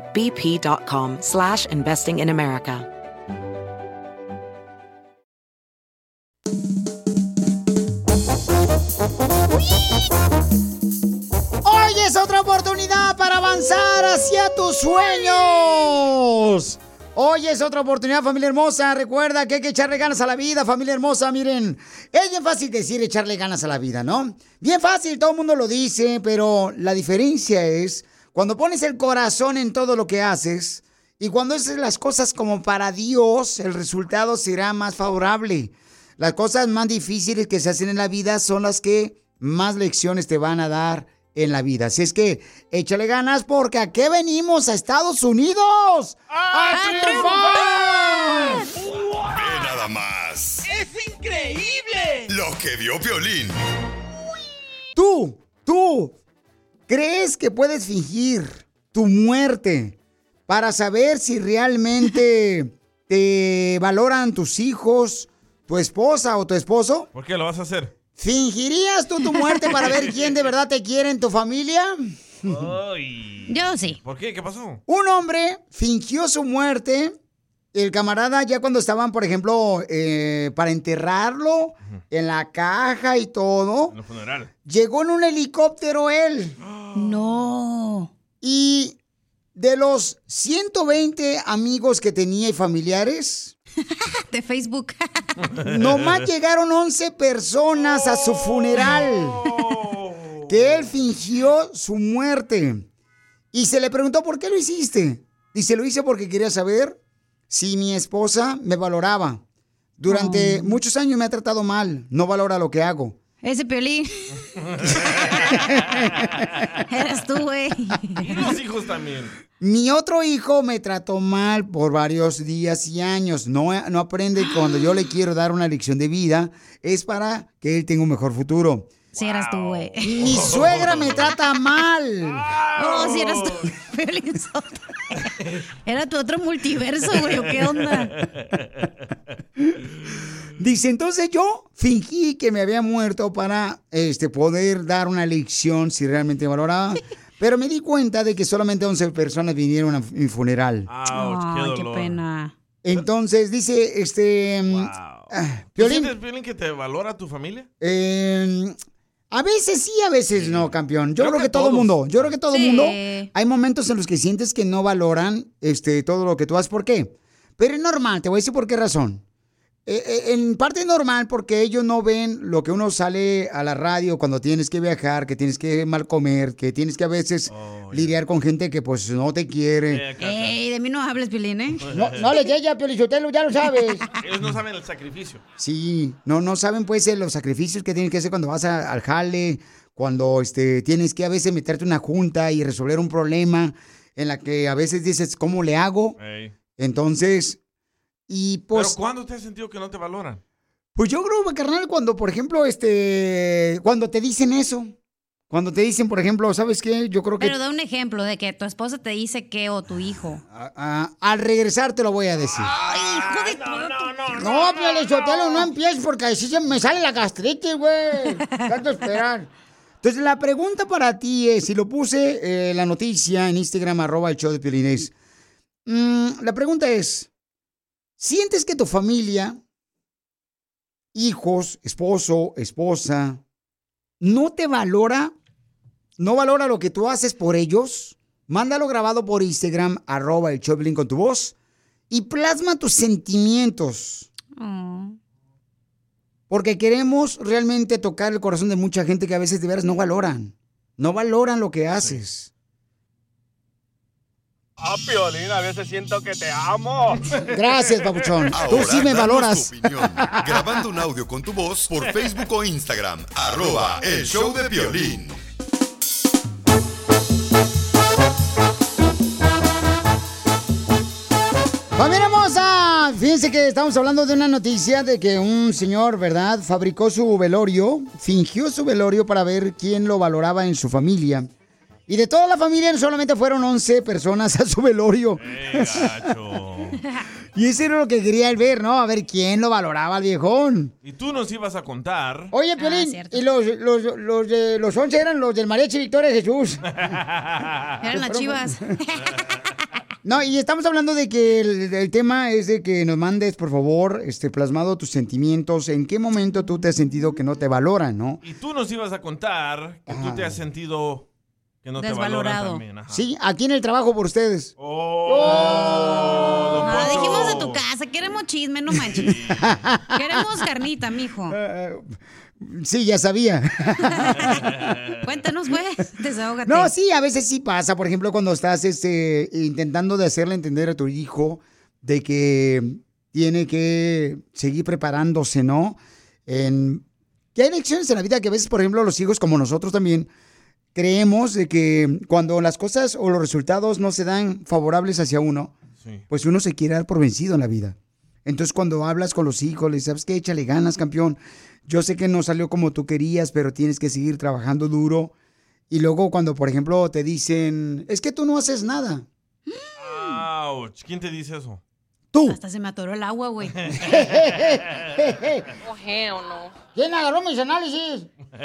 bp.com slash investing in America. Hoy es otra oportunidad para avanzar hacia tus sueños. Hoy es otra oportunidad, familia hermosa. Recuerda que hay que echarle ganas a la vida, familia hermosa. Miren, es bien fácil decir echarle ganas a la vida, ¿no? Bien fácil, todo el mundo lo dice, pero la diferencia es cuando pones el corazón en todo lo que haces y cuando haces las cosas como para Dios, el resultado será más favorable. Las cosas más difíciles que se hacen en la vida son las que más lecciones te van a dar en la vida. Así es que échale ganas porque ¿a qué venimos a Estados Unidos? ¡A, triunfar! ¡Ve nada más! ¡Es increíble! Lo que vio Violín. Tú, tú, ¿crees que puedes fingir tu muerte para saber si realmente te valoran tus hijos, tu esposa o tu esposo? ¿Por qué lo vas a hacer? ¿Fingirías tú tu muerte para ver quién de verdad te quiere en tu familia? Yo sí. ¿Por qué? ¿Qué pasó? Un hombre fingió su muerte. El camarada ya cuando estaban, por ejemplo, eh, para enterrarlo en la caja y todo, En el funeral. llegó en un helicóptero él. No. Y de los 120 amigos que tenía y familiares, De Facebook. nomás llegaron 11 personas a su funeral. Que él fingió su muerte. Y se le preguntó, ¿por qué lo hiciste? Dice, lo hice porque quería saber si mi esposa me valoraba. Durante muchos años me ha tratado mal, no valora lo que hago. Ese piolín. Eres tú, güey. Y los hijos también. Mi otro hijo me trató mal por varios días y años. No, no aprende cuando yo le quiero dar una lección de vida es para que él tenga un mejor futuro. Sí, eras tú, güey. Mi suegra me trata mal. Oh, sí, eras tú. Era tu otro multiverso, güey. ¿o ¿Qué onda? Dice, entonces yo fingí que me había muerto para este, poder dar una lección si realmente me valoraba. Pero me di cuenta de que solamente 11 personas vinieron a mi funeral. Ay, qué pena. Entonces dice, este... ah, ¿Tú Piolín, sientes, Piolín, que te valora tu familia? eh, a veces sí, a veces no, campeón. Yo creo, Creo que, que todo el mundo, yo creo que todo el Sí. mundo, hay momentos en los que sientes que no valoran este, todo lo que tú haces. ¿Por qué? Pero es normal, te voy a decir por qué razón. Eh, eh, en parte es normal porque ellos no ven lo que uno sale a la radio cuando tienes que viajar, que tienes que mal comer, que tienes que a veces lidiar con gente que pues no te quiere. Ey, de mí no hables, Piolín, ¿eh? No, no le llegue a Piolichotelo, ya lo sabes. Ellos no saben el sacrificio. Sí, no, no saben pues eh, los sacrificios que tienes que hacer cuando vas a- al jale, cuando este, tienes que a veces meterte una junta y resolver un problema en la que a veces dices, ¿cómo le hago? Ey. Entonces, y pues... ¿Pero cuándo te has sentido que no te valoran? Pues yo creo, carnal, cuando, por ejemplo, este, cuando te dicen eso, cuando te dicen, por ejemplo, ¿sabes qué? Yo creo que Pero da un ejemplo de que tu esposa te dice que o tu hijo. ah, al regresar te lo voy a decir. Ay, hijo de no, no, no, No, Piolichotelo, no empieces porque así se me sale la gastritis, güey. Tanto esperar. Entonces, la pregunta para ti es, si lo puse eh, la noticia en Instagram, arroba el show de Piolín, es, mm, la pregunta es, ¿sientes que tu familia, hijos, esposo, esposa, no te valora? ¿No valora lo que tú haces por ellos? Mándalo grabado por Instagram, arroba el Piolín con tu voz. y plasma tus sentimientos. Oh. Porque queremos realmente tocar el corazón de mucha gente que a veces de veras no valoran. No valoran lo que haces. Ah, Piolín, a veces siento que te amo. Gracias, papuchón. Tú sí me valoras. tu opinión, grabando un audio con tu voz por Facebook o Instagram. Arroba El Show de Piolín. Familia hermosa, fíjense que estamos hablando de una noticia de que un señor, ¿verdad? Fabricó su velorio, fingió su velorio para ver quién lo valoraba en su familia. Y de toda la familia solamente fueron 11 personas a su velorio. y eso era lo que quería él ver, ¿no? A ver quién lo valoraba al viejón. Y tú nos ibas a contar. Oye, Piolín, y los, los, los, de, los 11 eran los del Mariachi Victoria Jesús. Eran las chivas. No, y estamos hablando de que el, el tema es de que nos mandes, por favor, este plasmado tus sentimientos, en qué momento tú te has sentido que no te valoran, ¿no? Y tú nos ibas a contar que tú te has sentido que no te Desvalorado. valoran también. ajá. Sí, aquí en el trabajo por ustedes. Oh, Ah, dijimos de tu casa, queremos chisme, no manches. queremos carnita, mijo. Sí, ya sabía. Cuéntanos, pues, desahógate. No, sí, a veces sí pasa. Por ejemplo, cuando estás este, intentando de hacerle entender a tu hijo de que tiene que seguir preparándose, ¿no? En, que hay lecciones en la vida que a veces, por ejemplo, los hijos, como nosotros también, creemos de que cuando las cosas o los resultados no se dan favorables hacia uno, pues uno se quiere dar por vencido en la vida. Entonces, cuando hablas con los hijos, les sabes que échale ganas, campeón. Yo sé que no salió como tú querías, pero tienes que seguir trabajando duro. Y luego cuando, por ejemplo, te dicen, es que tú no haces nada. Ouch. ¿Quién te dice eso? Tú. Hasta se me atoró el agua, güey. o no? ¿Quién agarró mis análisis?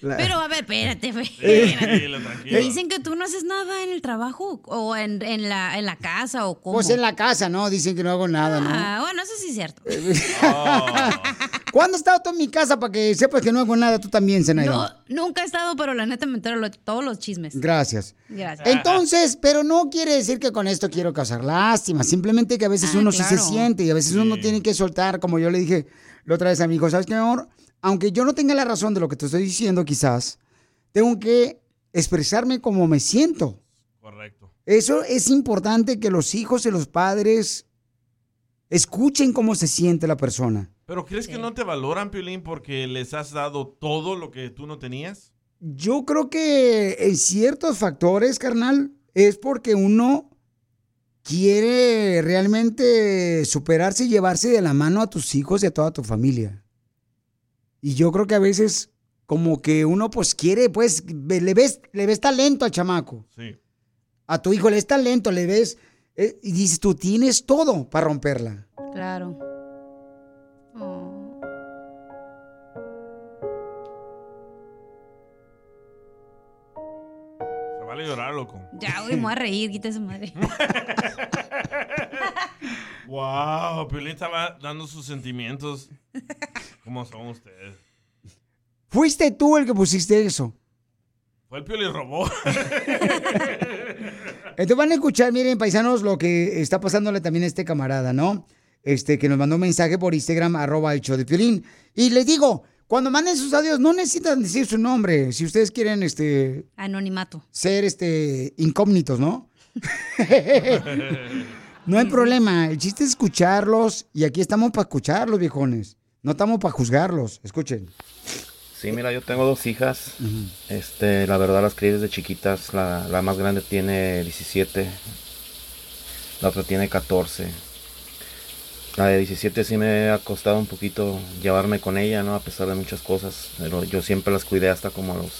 Pero a ver, espérate, güey. Tranquilo, tranquilo. ¿Te dicen que tú no haces nada en el trabajo o en, en la, en la casa o cómo? Pues en la casa, ¿no? Dicen que no hago nada, ¿no? Ah, bueno, eso sí es cierto. ¿Cuándo has estado tú en mi casa para que sepas que no hago nada tú también, Zenaida? No, nunca he estado, pero la neta me entero lo- todos los chismes. Gracias. Gracias. Entonces, pero no quiere decir que con esto quiero causar lástima, simplemente que a veces Ah, uno sí se siente y a veces uno tiene que soltar, como yo le dije la otra vez a mi hijo, ¿sabes qué, mi amor? Aunque yo no tenga la razón de lo que te estoy diciendo quizás, tengo que expresarme como me siento. Correcto. Eso es importante que los hijos y los padres escuchen cómo se siente la persona. ¿Pero crees que no te valoran, Piolín, porque les has dado todo lo que tú no tenías? Yo creo que en ciertos factores, carnal, es porque uno quiere realmente superarse y llevarse de la mano a tus hijos y a toda tu familia. Y yo creo que a veces como que uno pues quiere, pues ve- le ves, le ves talento al chamaco. Sí. A tu hijo le ves talento, le ves eh, y dices, tú tienes todo para romperla. Claro. Vale llorar, loco. Ya, güey, me voy a reír, quita esa madre. Wow, Piolín estaba dando sus sentimientos. ¿Cómo son ustedes? Fuiste tú el que pusiste eso. Fue el Piolín robó. Entonces van a escuchar, miren, paisanos, lo que está pasándole también a este camarada, ¿no? Este, que nos mandó un mensaje por Instagram, arroba el show de Piolín. Y les digo, cuando manden sus audios, no necesitan decir su nombre. Si ustedes quieren, este, Anonimato. ser, este, incógnitos, ¿no? no hay problema. El chiste es escucharlos. Y aquí estamos para escucharlos, viejones. No estamos para juzgarlos. Escuchen. Sí, mira, yo tengo dos hijas. Este, la verdad las crié desde chiquitas. La, la más grande tiene 17. La otra tiene 14. La de 17 sí me ha costado un poquito llevarme con ella, ¿no? A pesar de muchas cosas. Pero yo siempre las cuidé hasta como a los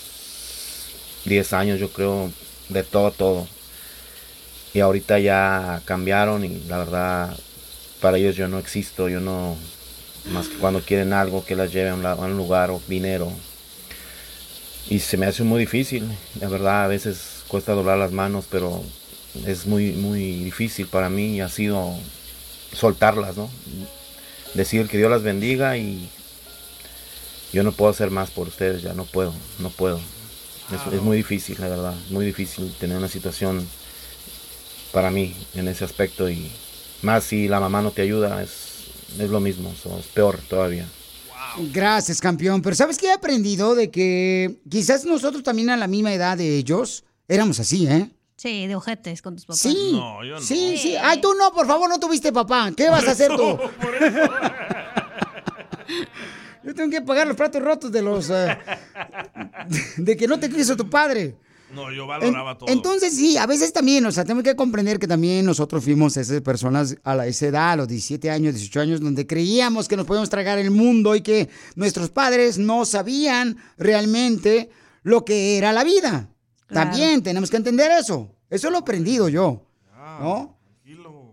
10 años, yo creo, de todo, todo. Y ahorita ya cambiaron y la verdad, para ellos yo no existo, yo no, más que cuando quieren algo que las lleve a un, la- a un lugar o dinero. Y se me hace muy difícil, la verdad a veces cuesta doblar las manos, pero es muy, muy difícil para mí y ha sido soltarlas, ¿no? Decir que Dios las bendiga y yo no puedo hacer más por ustedes, ya no puedo, no puedo. Es, muy difícil, la verdad, muy difícil tener una situación para mí en ese aspecto y más si la mamá no te ayuda es, es lo mismo, so, es peor todavía. Gracias, campeón. Pero ¿sabes qué he aprendido? De que quizás nosotros también a la misma edad de ellos éramos así, ¿eh? Sí, de ojetes con tus papás. Sí. No, yo no. Sí, sí. Ay, tú no, por favor, no tuviste papá. ¿Qué vas a hacer tú? Yo tengo que pagar los platos rotos de los... eh, de que no te quiso tu padre. No, yo En- valoraba todo. Entonces, sí, a veces también, o sea, tenemos que comprender que también nosotros fuimos esas personas a la, esa edad, a los 17 años, 18 años, donde creíamos que nos podíamos tragar el mundo y que nuestros padres no sabían realmente lo que era la vida. Claro. También tenemos que entender eso. Eso lo he aprendido yo. ¿No?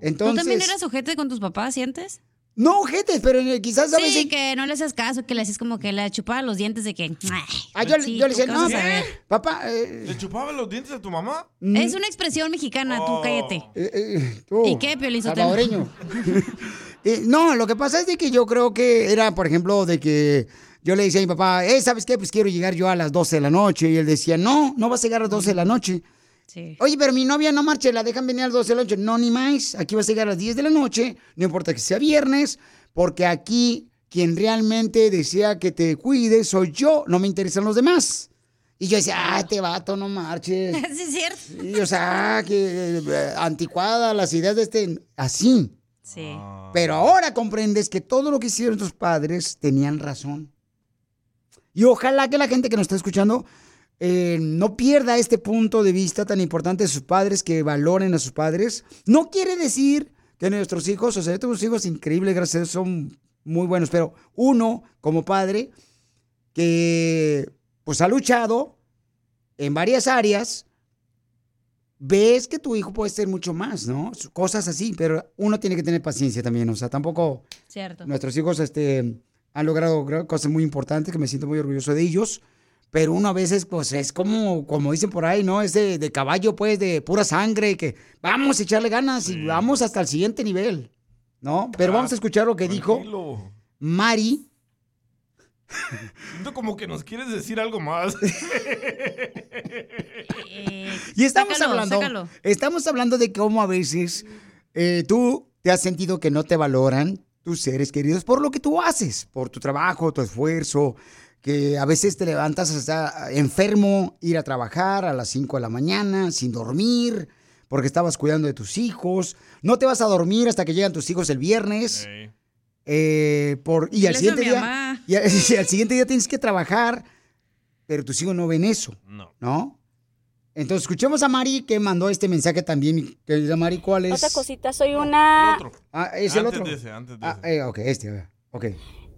Entonces, ¿Tú también eras ojete con tus papás, sientes? No, ojetes, pero eh, quizás a Sí, veces... que no le haces caso, que le haces como que le chupaba los dientes de que... Ah, yo, Sí, yo le ¿tú decía, no, saber? papá... eh, ¿Le chupaba los dientes a tu mamá? Es una expresión mexicana, tú cállate. eh, eh, tú, ¿Y qué, Piolín Sotelo? Salvadoreño. Eh, no, lo que pasa es de que yo creo que era, por ejemplo, de que yo le decía a mi papá, eh, ¿sabes qué? Pues quiero llegar yo a las 12 de la noche. Y él decía, no, no vas a llegar a las 12 de la noche. Sí. Oye, pero mi novia no marcha, la dejan venir a las 12 de la noche. No, ni más. Aquí vas a llegar a las 10 de la noche, no importa que sea viernes, porque aquí quien realmente desea que te cuide soy yo, no me interesan los demás. Y yo decía, ah, te vato, no marches. sí, es cierto. Sí, o sea, que eh, anticuada las ideas de este, así. Sí. Pero ahora comprendes que todo lo que hicieron tus padres tenían razón. Y ojalá que la gente que nos está escuchando eh, no pierda este punto de vista tan importante de sus padres, que valoren a sus padres. No quiere decir que nuestros hijos, o sea, yo tengo unos hijos increíbles, gracias a Dios, son muy buenos, pero uno como padre que pues ha luchado en varias áreas, ves que tu hijo puede ser mucho más, ¿no? Cosas así, pero uno tiene que tener paciencia también, o sea, tampoco Cierto. nuestros hijos este, han logrado cosas muy importantes que me siento muy orgulloso de ellos, pero uno a veces pues es como, como dicen por ahí, ¿no? Es de, de caballo pues, de pura sangre, que vamos a echarle ganas y vamos hasta el siguiente nivel, ¿no? Pero vamos a escuchar lo que dijo. Mari. Siento como que nos quieres decir algo más. Y estamos Sácalo, hablando, sácalo. estamos hablando de cómo a veces eh, tú te has sentido que no te valoran tus seres queridos por lo que tú haces, por tu trabajo, tu esfuerzo, que a veces te levantas hasta enfermo, ir a trabajar a las 5 de la mañana, sin dormir, porque estabas cuidando de tus hijos, no te vas a dormir hasta que llegan tus hijos el viernes. Eh, por, y, al siguiente día, y al- y al siguiente día tienes que trabajar, pero tus hijos no ven eso. No. ¿No? Entonces, escuchemos a Mari que mandó este mensaje también. Querida Mari, ¿cuál es? Otra cosita, soy una... Ah, es el otro. de ese, antes de Ah, eh, ok, este. Ok.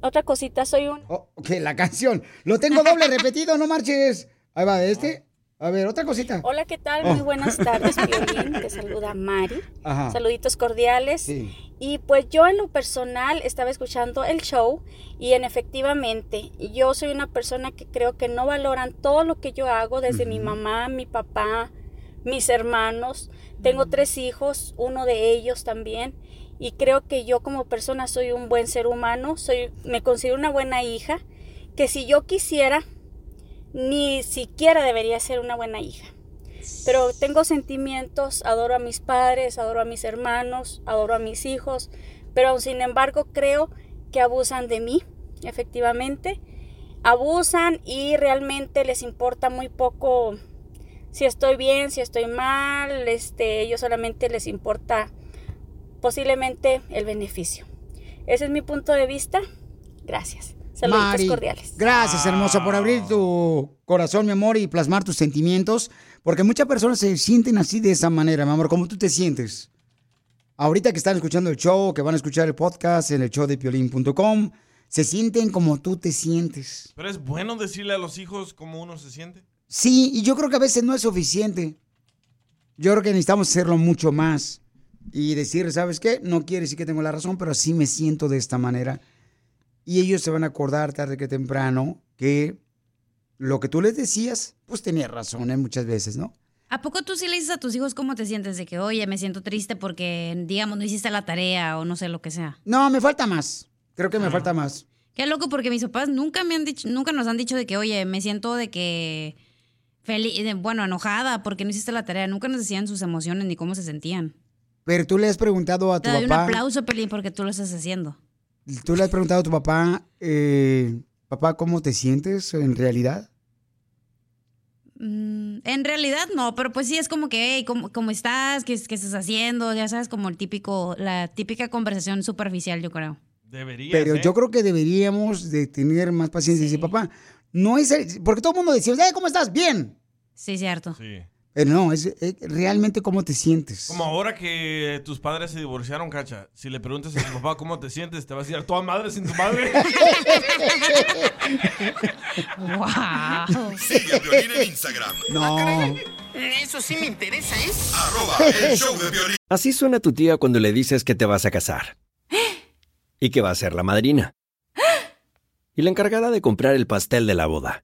Otra cosita, soy un... Oh, ok, la canción. Lo tengo doble repetido, no marches. Ahí va, este. A ver, otra cosita. Hola, ¿qué tal? Oh. Muy buenas tardes, Piolín. Te saluda Mari. Ajá. Saluditos cordiales. Sí. Y pues yo en lo personal estaba escuchando el show y en efectivamente yo soy una persona que creo que no valoran todo lo que yo hago, desde mi mamá, mi papá, mis hermanos. Tengo tres hijos, uno de ellos también. Y creo que yo como persona soy un buen ser humano, soy, me considero una buena hija, que si yo quisiera, ni siquiera debería ser una buena hija. Pero tengo sentimientos, adoro a mis padres, adoro a mis hermanos, adoro a mis hijos, pero sin embargo creo que abusan de mí, efectivamente. Abusan y realmente les importa muy poco si estoy bien, si estoy mal, este, ellos solamente les importa posiblemente el beneficio. Ese es mi punto de vista. Gracias. Saluditos Mari, cordiales. Gracias, hermosa, por abrir tu corazón, mi amor, y plasmar tus sentimientos. Porque muchas personas se sienten así de esa manera, mi amor, como tú te sientes. Ahorita que están escuchando el show, que van a escuchar el podcast en el show de piolín.com, se sienten como tú te sientes. Pero es bueno decirle a los hijos cómo uno se siente. Sí, y yo creo que a veces no es suficiente. Yo creo que necesitamos hacerlo mucho más. Y decir, ¿sabes qué? No quiere decir que tengo la razón, pero sí me siento de esta manera. Y ellos se van a acordar tarde que temprano que lo que tú les decías, pues tenía razón ¿eh? muchas veces, ¿no? ¿A poco tú sí le dices a tus hijos cómo te sientes? De que, oye, me siento triste porque, digamos, no hiciste la tarea o no sé lo que sea. No, me falta más. Creo que me falta más. Qué loco, porque mis papás nunca me han dicho, nunca nos han dicho de que, oye, me siento de que Feli- eh, bueno, enojada porque no hiciste la tarea. Nunca nos decían sus emociones ni cómo se sentían. Pero tú le has preguntado a tu Te doy un papá. aplauso, Pelín, porque tú lo estás haciendo. Tú le has preguntado a tu papá, eh, papá, ¿cómo te sientes en realidad? Mm, en realidad no, pero pues sí es como que, hey, ¿cómo, cómo estás? ¿Qué, ¿Qué estás haciendo? Ya sabes, como el típico, la típica conversación superficial, yo creo. Deberías, Pero ¿eh? yo creo que deberíamos de tener más paciencia y decir, papá, no es el- porque todo el mundo decía, "Eh, ¿cómo estás? Bien. Sí, cierto. Sí. Pero no, es, es realmente cómo te sientes. Como ahora que tus padres se divorciaron, Cacha, si le preguntas a tu papá cómo te sientes, te vas a decir, ¿toda madre sin tu madre? wow. Sigue a en Instagram. No. Eso sí me interesa, ¿eh? Arroba el show de Piolín. Así suena tu tía cuando le dices que te vas a casar. Y que va a ser la madrina. Y la encargada de comprar el pastel de la boda.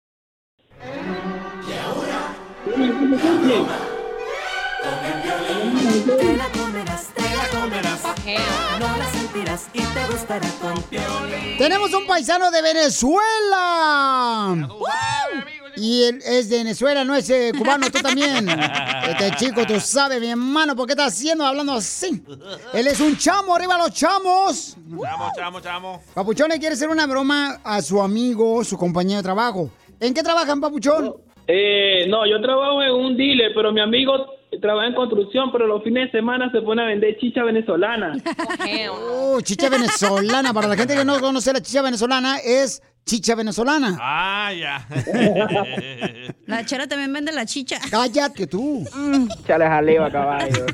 Te la comerás, te la comerás. No la sentirás y te gustará con Piolín. Tenemos un paisano de Venezuela. Y él es de Venezuela, no es eh, cubano, tú también. Este chico, tú sabes, mi hermano, ¿por qué estás haciendo hablando así? Él es un chamo, arriba los chamos. Chamo, chamo, chamo. Papuchón le quiere hacer una broma a su amigo, su compañero de trabajo. ¿En qué trabajan, Papuchón? Eh, no, yo trabajo en un dealer, pero mi amigo trabaja en construcción, pero los fines de semana se pone a vender chicha venezolana. Oh, chicha venezolana. Para la gente que no conoce la chicha venezolana, es chicha venezolana. Ah, ya. La chera también vende la chicha. Cállate tú. Chale jaleo, caballo.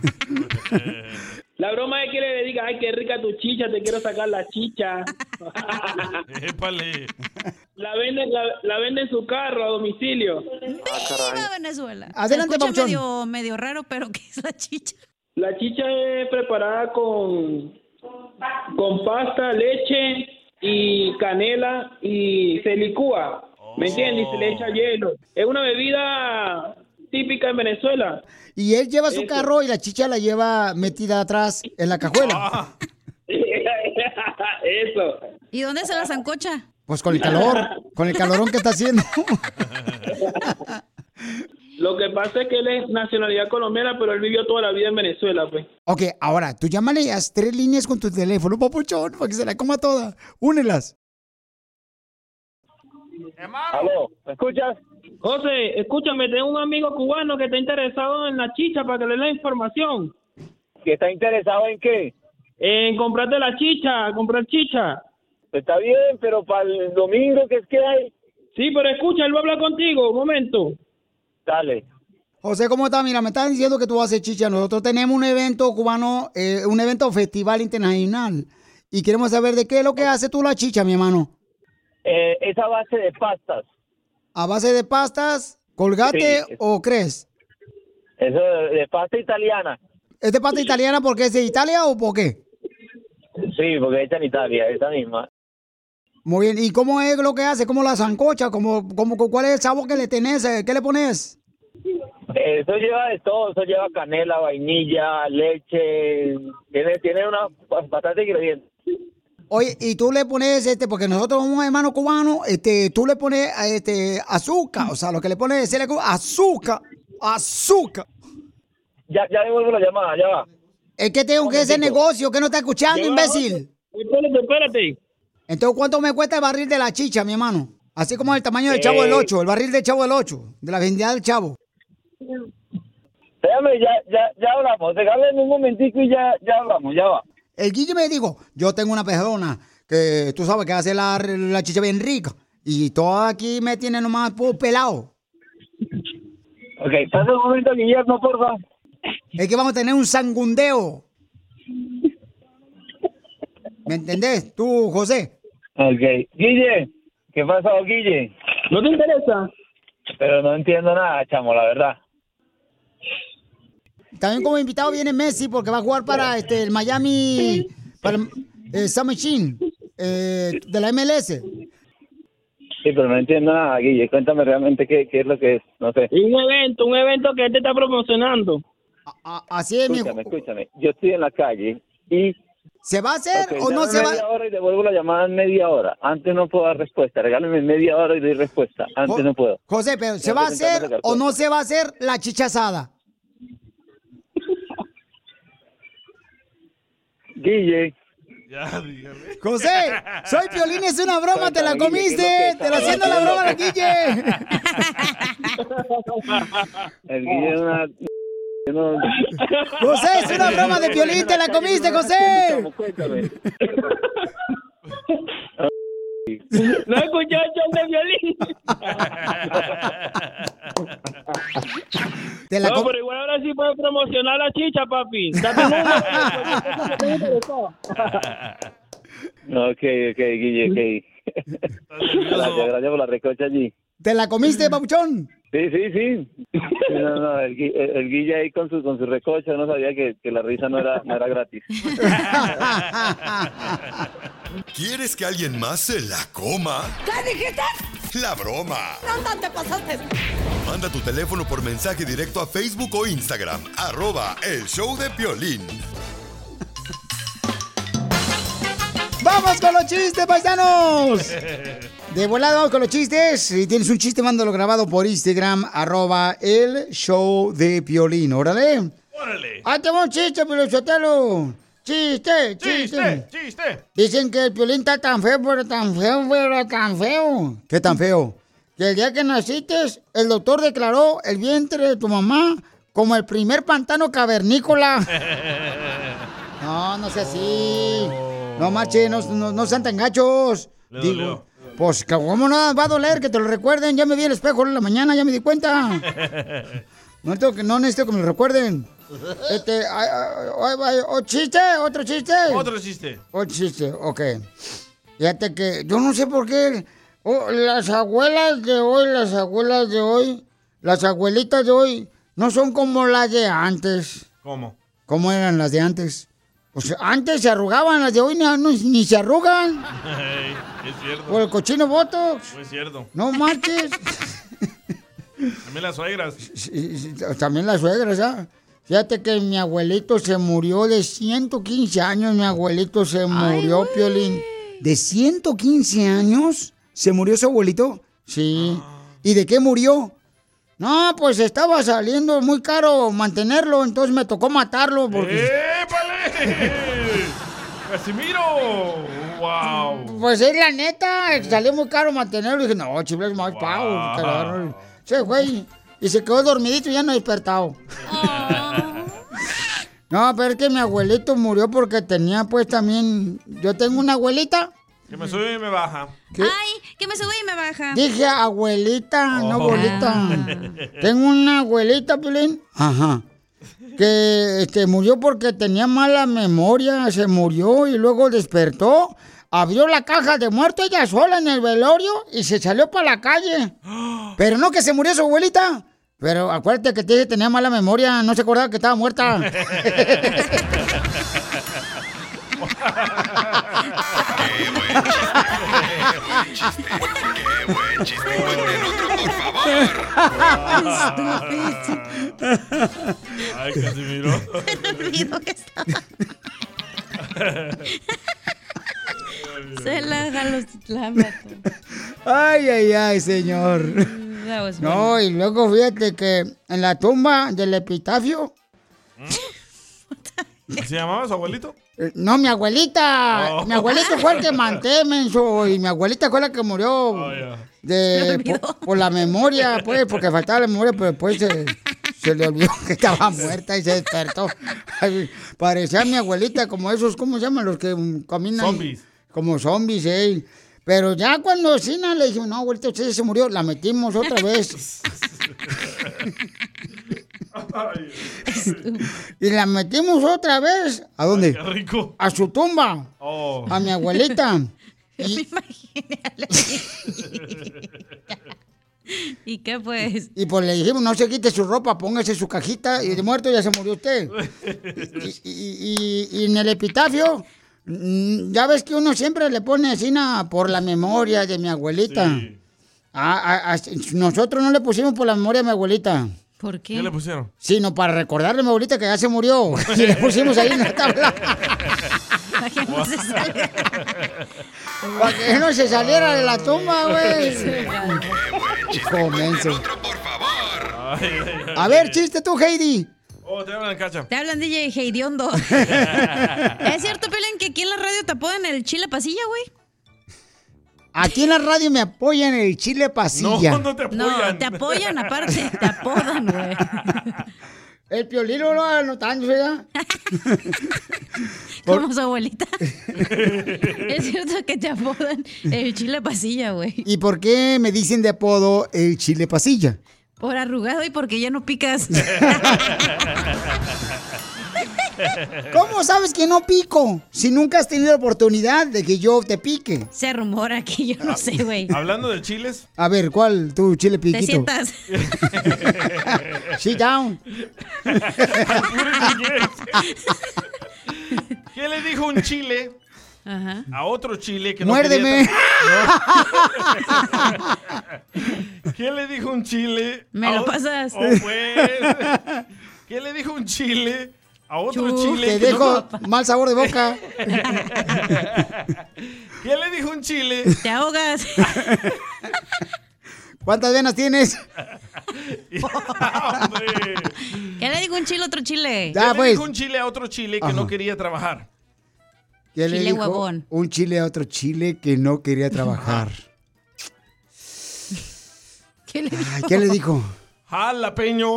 La broma es que le diga, ay, qué rica tu chicha, te quiero sacar la chicha. Épale. La vende, la, la vende en su carro a domicilio. ¡Viva Venezuela! Adelante, Se medio, medio raro, pero ¿qué es la chicha? La chicha es preparada con, con pasta, leche y canela y se licúa. ¿Me entiendes? Y se le echa hielo. Es una bebida típica en Venezuela. Y él lleva su Eso. carro y la chicha la lleva metida atrás en la cajuela. Eso. ¿Y dónde se la zancocha? Pues con el calor, con el calorón que está haciendo. Lo que pasa es que él es nacionalidad colombiana, pero él vivió toda la vida en Venezuela, pues. ok, ahora, tú llámale a tres líneas con tu teléfono, papuchón, para que se la coma toda. Únelas. Aló, ¿me escuchas? José, escúchame, tengo un amigo cubano que está interesado en la chicha para que le dé la información. ¿Que está interesado en qué? En comprarte la chicha, comprar chicha. Está bien, pero para el domingo, ¿qué es que hay? Sí, pero escucha, él va a hablar contigo, un momento. Dale. José, ¿cómo estás? Mira, me están diciendo que tú haces chicha. Nosotros tenemos un evento cubano, eh, un evento festival internacional. y queremos saber de qué es lo que hace tú la chicha, mi hermano. Eh, es a base de pastas. ¿A base de pastas, colgate Sí. o crees? Eso de, pasta italiana. ¿Es de pasta italiana porque es de Italia o por qué? Sí, porque hecha en Italia, esa misma. Muy bien, ¿y cómo es lo que hace? ¿Cómo la zancocha? ¿Cómo, cómo, ¿Cuál es el sabor que le tenés? Eh, ¿Qué le pones? Eso lleva de todo, eso lleva canela, vainilla, leche, tiene, tiene una bastante ingredientes. Oye, y tú le pones, este, porque nosotros somos hermanos cubanos, este, tú le pones este, azúcar, o sea, lo que le pones es azúcar, azúcar. Ya, ya devuelvo la llamada, ya va. Es que tengo que ese negocio, que no está escuchando, Ya va, imbécil. Espérate, espérate. Entonces, ¿cuánto me cuesta el barril de la chicha, mi hermano? Así como el tamaño del chavo del Eh. 8, el barril del chavo del 8, de la vendida del chavo. Déjame, ya, ya, ya hablamos. Déjame un momentico y ya, ya hablamos, ya va. El Guille me dijo, yo tengo una persona que tú sabes que hace la, la chicha bien rica. Y todo aquí me tiene nomás puro pelado. Ok, pasa un momento, Guillermo, por favor. Es que vamos a tener un sangundeo. ¿Me entendés? Tú, José. Ok. Guille, ¿qué pasó, Guille? ¿No te interesa? Pero no entiendo nada, chamo, la verdad. También como invitado viene Messi porque va a jugar para este, el Miami, para el eh, Machine, eh, de la MLS. Sí, pero no entiendo nada, Guille. Cuéntame realmente qué, qué es lo que es. No sé. Un evento, un evento que él te está promocionando. Así es, Escúchame, escúchame. Yo estoy en la calle y... ¿Se va a hacer o no se va? media hora y devuelvo la llamada en media hora. Antes no puedo dar respuesta. Regálame media hora y doy respuesta. Antes no puedo. José, pero ¿se va a hacer o no se va a hacer la chicha Guille. Ya, dígame. José, soy Piolín, es una broma, te la comiste, ¿qué es lo que te la haciendo la broma la Guille. El Guille es una... José, es una broma de Piolín, te la comiste, José. No escuché el de violín. Te la no, pero igual ahora sí puedes promocionar la chicha, papi. Ok, ok, Guille, ok. Gracias, gracias por la recocha allí. ¿Te la comiste, papuchón? Sí, sí, sí. No, no, el, el- el Guille ahí con su, con su recocha no sabía que, que la risa no era, no era gratis. ¿Quieres que alguien más se la coma? ¿Qué dijiste? La broma. No, te pasaste. Manda tu teléfono por mensaje directo a Facebook o Instagram. Arroba el show de Piolín. ¡Vamos con los chistes, paisanos! De volada vamos con los chistes. Si tienes un chiste, mándalo grabado por Instagram, arroba el show de Piolín. Órale. Órale. ¡Ah, te va un chiste, Piolichotelo! ¡Chiste, chiste! Chiste, chiste. Dicen que el Piolín está tan feo, pero tan feo, pero tan feo. ¿Qué tan feo? Que el día que naciste, el doctor declaró el vientre de tu mamá como el primer pantano cavernícola. No, no sea así. No marche, no, no, no sean tan gachos. Le Digo. Pues, ¿cómo no va a doler que te lo recuerden? Ya me vi el espejo en la mañana, ya me di cuenta. No, tengo que, no necesito que me lo recuerden. Este, ay, ay, ay, ay, ¿o chiste? ¿Otro chiste? Otro chiste. Otro chiste, ok. Fíjate que yo no sé por qué oh, las abuelas de hoy, las abuelas de hoy, las abuelitas de hoy, no son como las de antes. ¿Cómo? ¿Cómo eran las de antes? Pues antes se arrugaban, las de hoy no- no- ni se arrugan es cierto. por el cochino botox. Es cierto. No marches. También las suegras. Sí, sí, También las suegras, ¿ah? Fíjate que mi abuelito se murió de 115 años, mi abuelito se murió, Piolín. ¿De 115 años? ¿Se murió su abuelito? Sí. ¿Y de qué murió? No, pues estaba saliendo muy caro mantenerlo, entonces me tocó matarlo porque... ¡Épale! ¡Casimiro! ¡Wow! Pues es la neta, salió muy caro mantenerlo. Y dije, no, chifles más pago. la agarro. Se fue y se quedó dormidito y ya no ha despertado. No, pero es que mi abuelito murió porque tenía pues también... Yo tengo una abuelita. Que me sube y me baja. Ay, que me sube y me baja. Dije abuelita, no Oh. abuelita. Tengo una abuelita, Pilín. Ajá. Que este, murió porque tenía mala memoria, se murió y luego despertó, abrió la caja de muerto ella sola en el velorio y se salió para la calle. Pero no que se murió su abuelita. Pero acuérdate que tenía mala memoria, no se acordaba que estaba muerta. Qué buen chiste. Cuenten otro, por favor. Ay, Casimiro. Me olvidó que estaba. Se la mató. Ay, ay, ay, señor. No, y luego fíjate que en la tumba del epitafio, ¿Se llamaba su abuelito? No, mi abuelita, Oh. mi abuelito fue el que manté, menso, y mi abuelita fue la que murió Oh, de, por, por la memoria, pues, porque faltaba la memoria, pero después se, se le olvidó que estaba muerta y se despertó. Ay, parecía mi abuelita como esos, ¿cómo se llaman? Los que caminan. Zombies. Como zombies, eh. Pero ya cuando Sina le dijimos, no, abuelita, usted se murió, la metimos otra vez. y la metimos otra vez. ¿A dónde? Qué rico. A su tumba. Oh. A mi abuelita. Y, ¿Y qué pues? y pues le dijimos, no se quite su ropa, póngase su cajita y de muerto ya se murió usted. Y, y- y- y en el epitafio, mm, ya ves que uno siempre le pone así na, por la memoria de mi abuelita. Ah, nosotros no le pusimos por la memoria de mi abuelita. ¿Por ¿Qué le pusieron? Sino para recordarle a mi abuelita que ya se murió. Y le pusimos ahí en la tabla. Para que no se salga. Para que no se saliera de la tumba, güey. Comenzo. A ver, chiste tú, Heidi. Oh, te hablan, cacha. Te hablan DJ Heidiondo. ¿Es cierto, Pelén, que aquí en la radio te apodan el chile pasilla, güey? Aquí en la radio me apoyan el chile pasilla. No, no te apoyan. No, te apoyan aparte, te apodan, güey. El piolino lo anotando, ¿verdad? Como su abuelita. es cierto que te apodan el chile pasilla, güey. ¿Y por qué me dicen de apodo el chile pasilla? Por arrugado y porque ya no picas. ¿Cómo sabes que no pico? Si nunca has tenido la oportunidad de que yo te pique. Se rumora que yo no sé, güey. Hablando de chiles. A ver, ¿cuál tu chile Te piquito? sientas. Sit down. ¿Qué le dijo un chile Ajá. a otro chile que no Muérdeme. No. ¿Qué le dijo un chile? Me a lo pasas. Oh, pues. ¿Qué le dijo un chile a otro chile? te que dejo no- mal sabor de boca. ¿Qué le dijo un chile? Te ahogas. ¿Cuántas venas tienes? ¿Qué le digo un chile a otro chile? Ya, ¿Qué pues. le dijo un chile a otro chile que Ajá. no quería trabajar? ¿Qué le Chile dijo huevón. Un chile a otro chile que no quería trabajar. ¿Qué le digo? Ay, ¿Qué le dijo? ¡Jalapeño!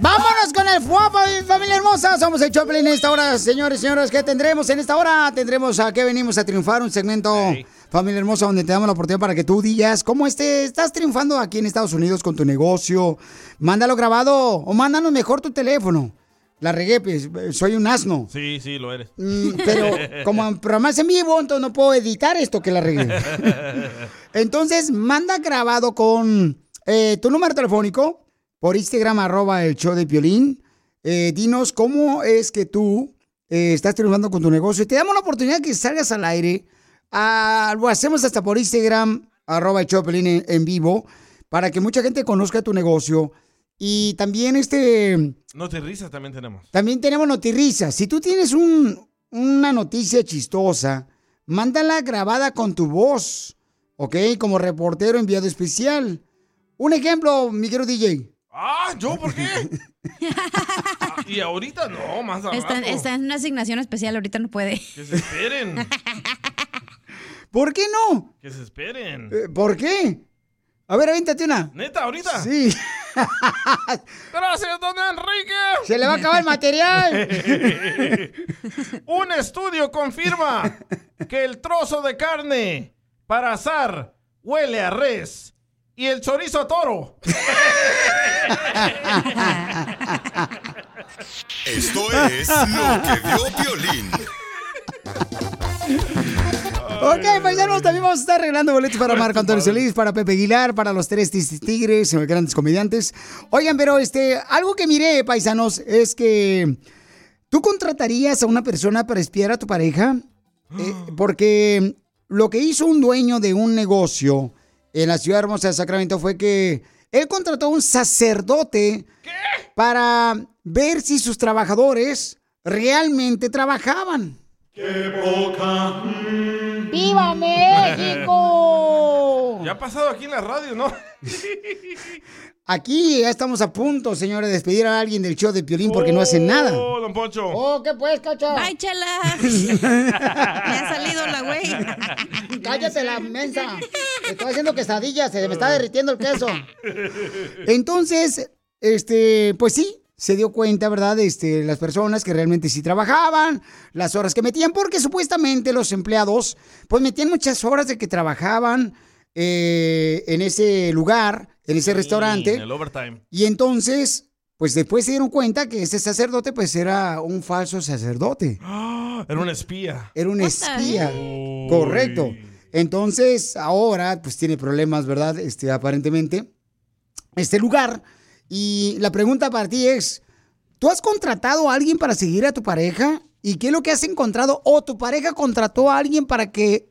¡Vámonos con el mi familia hermosa! Somos el Choplin en esta hora, señores y señoras. ¿Qué tendremos en esta hora? Tendremos a qué venimos a triunfar, un segmento, familia hermosa, donde te damos la oportunidad para que tú digas cómo este, estás triunfando aquí en Estados Unidos con tu negocio. Mándalo grabado o mándanos mejor tu teléfono. La regué, pues, soy un asno. Sí, sí, lo eres. Mm, Pero como en programas en vivo, entonces no puedo editar esto que la regué. Entonces, manda grabado con eh, tu número telefónico por Instagram, arroba el show de Piolín. Eh, dinos cómo es que tú eh, estás triunfando con tu negocio. Te damos la oportunidad que salgas al aire. Ah, lo hacemos hasta por Instagram, arroba Piolín en, en vivo, para que mucha gente conozca tu negocio. Y también este... No te risas, también tenemos. También tenemos notirrisas. Si tú tienes un- una noticia chistosa, mándala grabada con tu voz, ¿ok? Como reportero enviado especial. Un ejemplo, mi querido DJ. Ah, ¿yo por qué? Ah, y ahorita no, más al Está, está en una asignación especial, ahorita no puede. Que se esperen. ¿Por qué no? Que se esperen. Eh, ¿Por qué? A ver, avéntate una. ¿Neta, ahorita? Sí. Gracias, don Enrique. Se le va a acabar el material. Un estudio confirma que el trozo de carne para asar huele a res y el chorizo a toro. Esto es lo que vio Piolín. Ok, paisanos, también vamos a estar arreglando boletos para Marco Antonio Solís, para Pepe Aguilar, para los tres Tigres, eh, grandes comediantes. Oigan, pero este, algo que miré, paisanos, es que tú contratarías a una persona para espiar a tu pareja, Eh, porque lo que hizo un dueño de un negocio en la ciudad hermosa de Sacramento fue que él contrató a un sacerdote para ver si sus trabajadores realmente trabajaban. ¡Viva México! Ya ha pasado aquí en la radio, ¿no? Aquí ya estamos a punto, señores, de despedir a alguien del show de Piolín porque no hacen nada. Oh, don Poncho. Oh, ¿qué pues, cacha? ¡Ay, chela! Me ha salido la güey. Cállate la mensa. Estoy haciendo quesadillas, se me está derritiendo el queso. Entonces, este, pues sí, se dio cuenta, ¿verdad? Este, las personas que realmente sí trabajaban, las horas que metían, porque supuestamente los empleados, pues metían muchas horas de que trabajaban eh, en ese lugar, en ese restaurante. En el overtime. Y entonces, pues después se dieron cuenta que ese sacerdote, pues era un falso sacerdote. Era un espía. Era un espía. Correcto. Entonces, ahora, pues tiene problemas, ¿verdad? Este, aparentemente, este lugar. Y la pregunta para ti es, ¿tú has contratado a alguien para seguir a tu pareja? ¿Y qué es lo que has encontrado? ¿O tu pareja contrató a alguien para que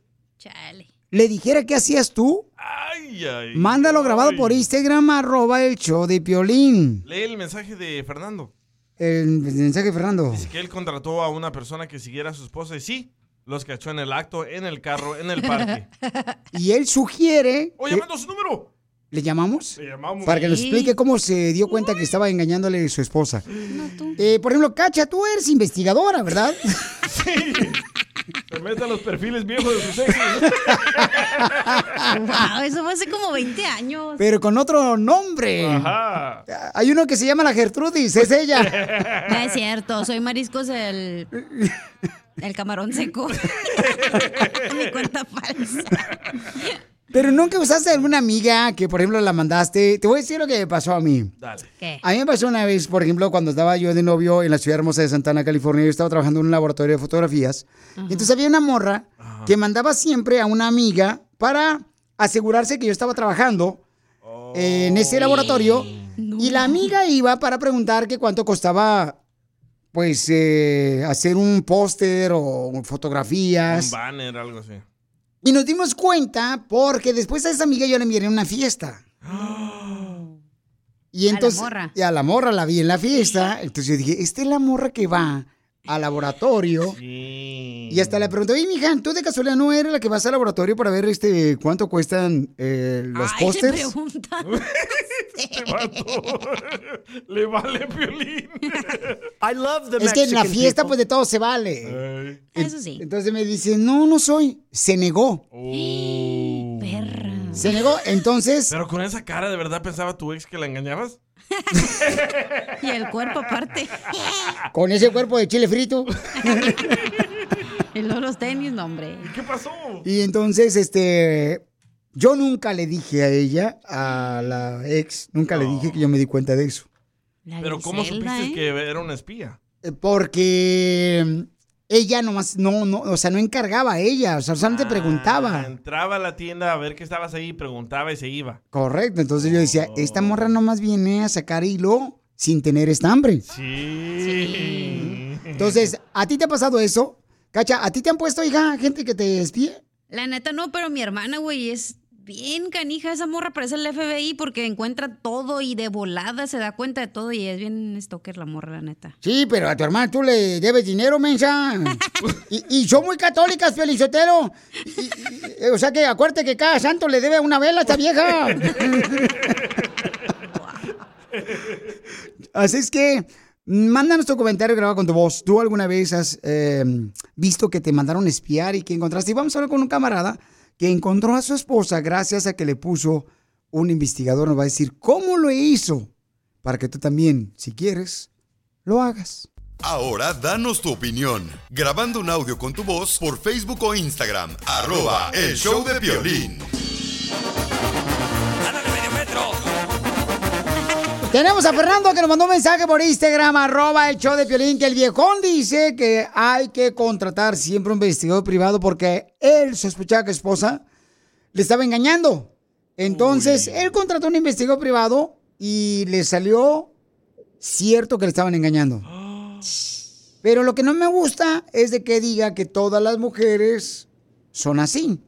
le dijera qué hacías tú? Ay, ay. Mándalo grabado por Instagram, arroba el show de Piolín. Lee el mensaje de Fernando. El mensaje de Fernando. Dice que él contrató a una persona que siguiera a su esposa y sí, los cachó en el acto, en el carro, en el parque. Y él sugiere... Oye, que- mando su número. ¿Le llamamos? Le llamamos. Para que nos Sí. explique cómo se dio cuenta que estaba engañándole a su esposa. Eh, por ejemplo, Cacha, tú eres investigadora, ¿verdad? Se mete a los perfiles viejos de sus exes. Wow, eso fue hace como 20 años. Pero con otro nombre. Ajá. Hay uno que se llama la Gertrudis, es ella. No es cierto, soy mariscos el. El camarón seco. Mi cuenta falsa. Pero nunca usaste alguna amiga que, por ejemplo, la mandaste. Te voy a decir lo que me pasó a mí. Dale. ¿Qué? A mí me pasó una vez, por ejemplo, cuando estaba yo de novio en la ciudad hermosa de Santana, California. Yo estaba trabajando en un laboratorio de fotografías. Y entonces había una morra que mandaba siempre a una amiga para asegurarse que yo estaba trabajando en ese laboratorio. Y la amiga iba para preguntar que cuánto costaba, pues, eh, hacer un póster o fotografías. Un banner, algo así. Y nos dimos cuenta porque después a esa amiga yo le envié una fiesta. Y A la entonces, morra. y a la morra la vi en la fiesta. Entonces yo dije, esta es la morra que va al laboratorio. Y hasta le pregunté, oye, mija, ¿tú de casualidad no eres la que vas al laboratorio para ver este cuánto cuestan eh, los Ay, pósters? Este vato. Le vale piolín. I love the Es que en la fiesta, people. pues de todo se vale. Eso sí. Entonces me dice, no, no soy. Se negó. Perra. Se negó, entonces. Pero con esa cara, ¿de verdad pensaba tu ex que la engañabas? Y el cuerpo aparte. Con ese cuerpo de chile frito. Y luego los tenis, no, hombre. ¿Qué pasó? Y entonces, este, yo nunca le dije a ella, a la ex, nunca le dije que yo me di cuenta de eso. Pero ¿cómo supiste ¿eh? que era una espía? Eh, Porque mm, ella nomás, no, no, o sea, no encargaba a ella, o sea, solamente Ah, preguntaba. Entraba a la tienda a ver que estabas ahí, preguntaba y se iba. Correcto, entonces yo decía, esta morra nomás viene a sacar hilo sin tener estambre. Sí. Entonces, ¿a ti te ha pasado eso? Cacha, ¿a ti te han puesto, hija, gente que te espía? La neta no, pero mi hermana, güey, es bien canija. Esa morra parece el FBI porque encuentra todo y de volada se da cuenta de todo y es bien stalker la morra, la neta. Sí, pero a tu hermana tú le debes dinero, mensa. y, y son muy católicas, Felicitero. Y- y- o sea que acuérdate que cada santo le debe una vela a esta vieja. Así es que, mándanos tu comentario grabado con tu voz. ¿Tú alguna vez has eh, visto que te mandaron a espiar y que encontraste? Y vamos a hablar con un camarada que encontró a su esposa gracias a que le puso un investigador nos va a decir cómo lo hizo para que tú también, si quieres, lo hagas. Ahora danos tu opinión. Grabando un audio con tu voz por Facebook o Instagram. Arroba el show de violín. Tenemos a Fernando que nos mandó un mensaje por Instagram, arroba el show de Piolín, que el viejón dice que hay que contratar siempre un investigador privado porque él sospechaba que su esposa le estaba engañando. Entonces, él contrató un investigador privado y le salió cierto que le estaban engañando. Pero lo que no me gusta es de que diga que todas las mujeres son así.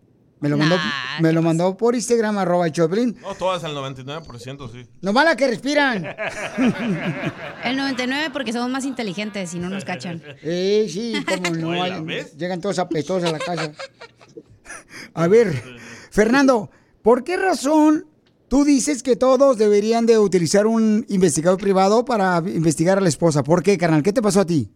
Me lo, mandó, me lo mandó por Instagram, arroba el Piolín. No, todas al 99%, sí. Nomás las que respiran. El 99 porque somos más inteligentes y no nos cachan. Eh, sí, como no. Oye, ¿la hay- ves? llegan todos apestosos a la casa. A ver, Fernando, ¿por qué razón tú dices que todos deberían de utilizar un investigador privado para investigar a la esposa? ¿Por qué, carnal? ¿Qué te pasó a ti?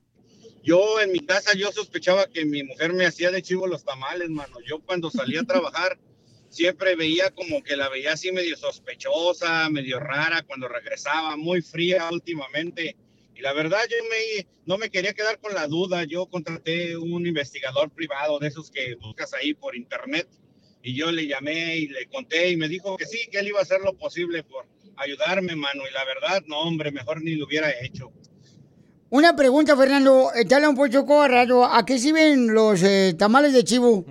Yo en mi casa yo sospechaba que mi mujer me hacía de chivo los tamales, mano. Yo cuando salía a trabajar siempre veía como que la veía así medio sospechosa, medio rara cuando regresaba, muy fría últimamente. Y la verdad yo me, no me quería quedar con la duda. Yo contraté un investigador privado de esos que buscas ahí por internet. Y yo le llamé y le conté y me dijo que sí, que él iba a hacer lo posible por ayudarme, mano. Y la verdad, no, hombre, mejor ni lo hubiera hecho. Una pregunta, Fernando. Eh, Te habla un poco raro. ¿A qué sirven los eh, tamales de chivo?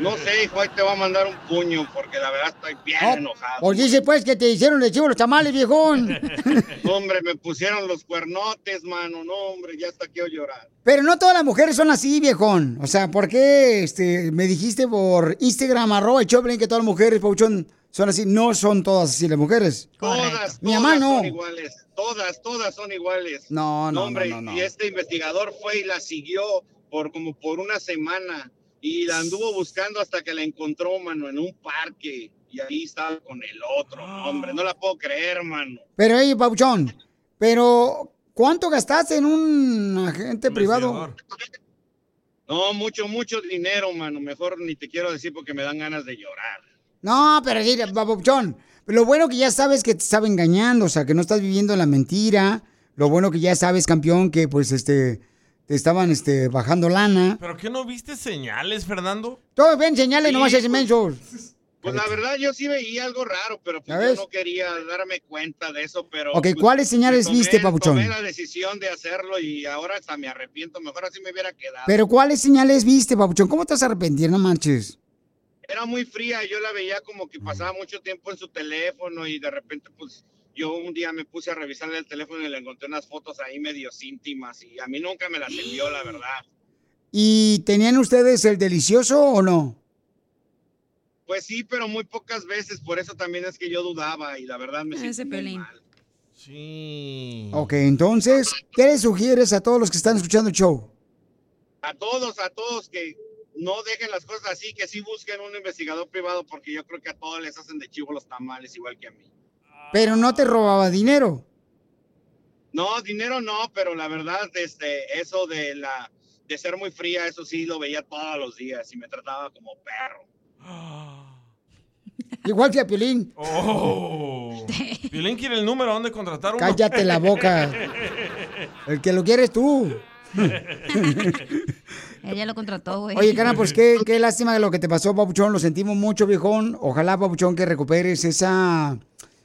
No sé, hijo, ahí te va a mandar un puño porque la verdad estoy bien Ah, enojado. Pues dice pues que te hicieron de chivo los tamales, viejón. Hombre, me pusieron los cuernotes, mano. No, hombre, ya hasta quiero llorar. Pero no todas las mujeres son así, viejón. O sea, ¿por qué este, me dijiste por Instagram, arroba el que todas las mujeres, Pauchón, son así? No son todas así las mujeres. Todas, Mi todas mamá no. son iguales. Todas, todas son iguales. No, no, hombre, no, no, no. Y este investigador fue y la siguió por como por una semana y la anduvo buscando hasta que la encontró, mano, en un parque. Y ahí estaba con el otro, no, hombre. No la puedo creer, mano. Pero, oye, Pauchón, pero ¿cuánto gastaste en un agente privado? No, mucho, mucho dinero, mano. Mejor ni te quiero decir porque me dan ganas de llorar. No, pero sí, Pauchón, lo bueno que ya sabes que te estaba engañando, o sea, que no estás viviendo en la mentira. Lo bueno que ya sabes, campeón, que pues este te estaban este bajando lana. ¿Pero qué no viste señales, Fernando? Todos ven señales, Sí, nomás pues- es mensos. Pues la verdad yo sí veía algo raro, pero pues ¿Ya yo no quería darme cuenta de eso, pero... Ok, pues, ¿cuáles señales tomé- viste, papuchón? Tomé la decisión de hacerlo y ahora hasta me arrepiento, mejor así me hubiera quedado. Pero ¿cuáles señales viste, Papuchón? ¿Cómo te vas a arrepentir? No manches. Era muy fría, yo la veía como que pasaba mucho tiempo en su teléfono y de repente pues yo un día me puse a revisarle el teléfono y le encontré unas fotos ahí medio íntimas y a mí nunca me las envió, la verdad. ¿Y tenían ustedes el delicioso o no? Pues sí, pero muy pocas veces, por eso también es que yo dudaba y la verdad me Ese sentí mal. Sí. Ok, entonces, ¿qué le sugieres a todos los que están escuchando el show? a todos, a todos que no dejen las cosas así, que sí busquen un investigador privado, porque yo creo que a todos les hacen de chivo los tamales, igual que a mí. Pero no te robaba dinero. No, dinero no, pero la verdad, este, eso de la, de ser muy fría, eso sí lo veía todos los días y me trataba como perro. Igual que a Piolín. Oh. Piolín quiere el número donde contratar uno. Cállate la boca. El que lo quieres tú. Ella lo contrató, güey. Oye, carnal, pues qué, qué lástima de lo que te pasó, Papuchón. Lo sentimos mucho, viejón. Ojalá, Papuchón, que recuperes esa...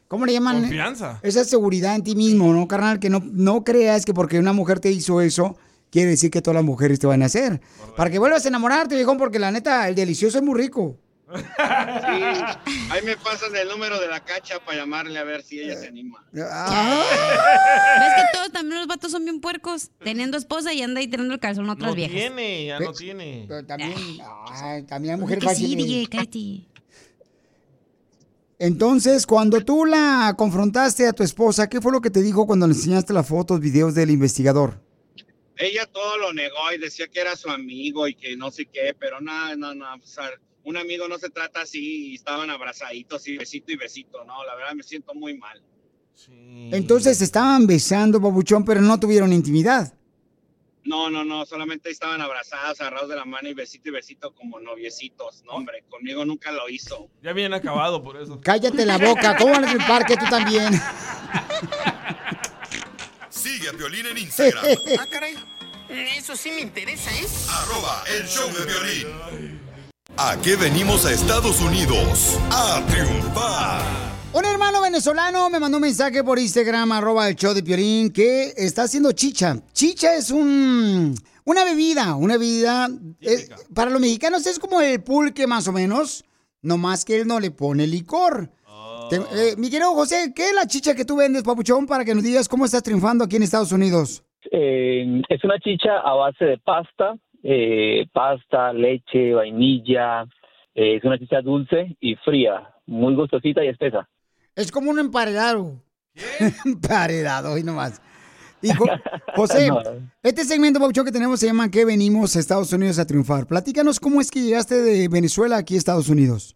¿Cómo le llaman? Confianza. Esa seguridad en ti mismo, ¿no, carnal? Que no, no creas que porque una mujer te hizo eso, quiere decir que todas las mujeres te van a hacer. Para que vuelvas a enamorarte, viejón, porque la neta, el delicioso es muy rico. Sí, ahí me pasan el número de la cacha para llamarle a ver si ella se anima. Ah. ¿Ves que todos también los vatos son bien puercos? Teniendo esposa y anda ahí tirando el calzón a otras No viejas. tiene, ya no tiene. Pero también, ay, también hay mujeres Que sí, fáciles. DJ, cállate. Entonces, cuando tú la confrontaste a tu esposa, ¿qué fue lo que te dijo cuando le enseñaste las fotos, videos del investigador? Ella todo lo negó y decía que era su amigo y que no sé qué, pero nada, no, no, o sea, un amigo no se trata así y estaban abrazaditos y besito y besito, no, la verdad me siento muy mal. Entonces se estaban besando, babuchón, pero no tuvieron intimidad. No, no, no, solamente estaban abrazadas, agarrados de la mano y besito y besito como noviecitos. No, hombre, conmigo nunca lo hizo. Ya bien acabado por eso. Cállate la boca. ¿Cómo en el parque tú también? Sigue a Violín en Instagram. Ah, caray. Eso sí me interesa, ¿eh? Arroba el show de violín. ¿A qué venimos a Estados Unidos? A triunfar. Un hermano venezolano me mandó un mensaje por Instagram, arroba el show de Piolín, que está haciendo chicha. Chicha es un, una bebida, una bebida... para los mexicanos es como el pulque más o menos, no más que él no le pone licor. Te- eh, mi querido José, ¿qué es la chicha que tú vendes, papuchón, para que nos digas cómo estás triunfando aquí en Estados Unidos? Eh, es una chicha a base de pasta, eh, pasta, leche, vainilla. eh, es una chicha dulce y fría, muy gustosita y espesa. Es como un emparedado. emparedado, hoy nomás. Y Jo- José, No. este segmento, Papuchón, que tenemos se llama ¿Qué venimos a Estados Unidos a triunfar? Platícanos cómo es que llegaste de Venezuela aquí a Estados Unidos.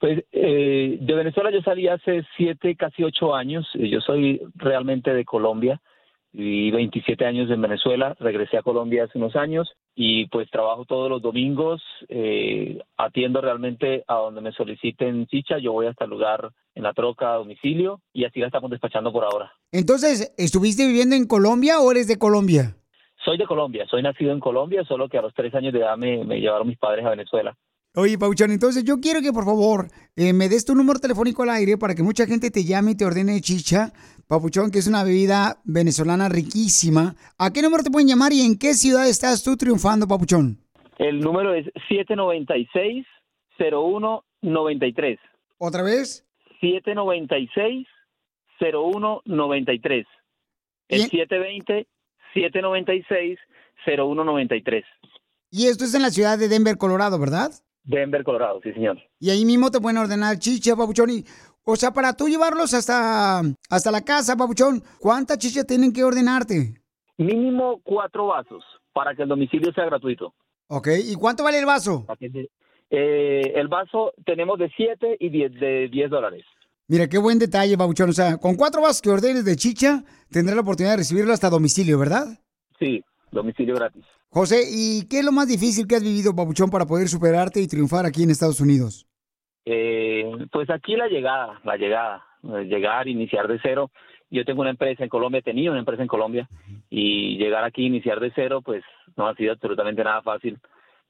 Pues eh, de Venezuela yo salí hace siete, casi ocho años. Yo soy realmente de Colombia. Viví 27 años en Venezuela, regresé a Colombia hace unos años y pues trabajo todos los domingos, eh, atiendo realmente a donde me soliciten chicha, yo voy hasta el lugar en la troca a domicilio y así la estamos despachando por ahora. Entonces, ¿estuviste viviendo en Colombia o eres de Colombia? Soy de Colombia, soy nacido en Colombia, solo que a los tres años de edad me, me llevaron mis padres a Venezuela. Oye, Pauchón, entonces yo quiero que por favor eh, me des tu número telefónico al aire para que mucha gente te llame y te ordene chicha, Papuchón, que es una bebida venezolana riquísima. ¿A qué número te pueden llamar y en qué ciudad estás tú triunfando, Papuchón? El número es 796-0193. ¿Otra vez? 796-0193. El 720-796-0193. Y esto es en la ciudad de Denver, Colorado, ¿verdad? Denver, Colorado, sí, señor. Y ahí mismo te pueden ordenar chicha, Papuchón. Y, o sea, para tú llevarlos hasta, hasta la casa, Papuchón, ¿cuánta chicha tienen que ordenarte? Mínimo cuatro vasos para que el domicilio sea gratuito. Ok, ¿y cuánto vale el vaso? Eh, el vaso tenemos de 7 y 10 de 10 dólares. Mira, qué buen detalle, Papuchón. O sea, con cuatro vasos que ordenes de chicha, tendrás la oportunidad de recibirlo hasta domicilio, ¿verdad? Sí, domicilio gratis. José, ¿y qué es lo más difícil que has vivido, Papuchón, para poder superarte y triunfar aquí en Estados Unidos? Eh, pues aquí la llegada, la llegada, eh, llegar, iniciar de cero. Yo tengo una empresa en Colombia, tenido una empresa en Colombia y llegar aquí, iniciar de cero, pues no ha sido absolutamente nada fácil.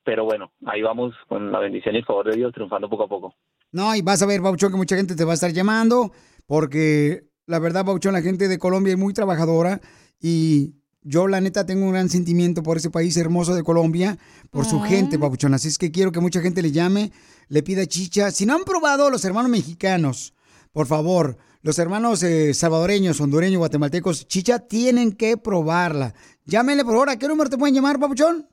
Pero bueno, ahí vamos con la bendición y el favor de Dios, triunfando poco a poco. No, y vas a ver, Papuchón, que mucha gente te va a estar llamando, porque la verdad, Papuchón, la gente de Colombia es muy trabajadora y yo, la neta, tengo un gran sentimiento por ese país hermoso de Colombia, por su gente, Papuchón. Así es que quiero que mucha gente le llame, le pida chicha. Si no han probado los hermanos mexicanos, por favor, los hermanos eh, salvadoreños, hondureños, guatemaltecos, chicha, tienen que probarla. Llámenle, por favor, ¿a qué número te pueden llamar, Papuchón?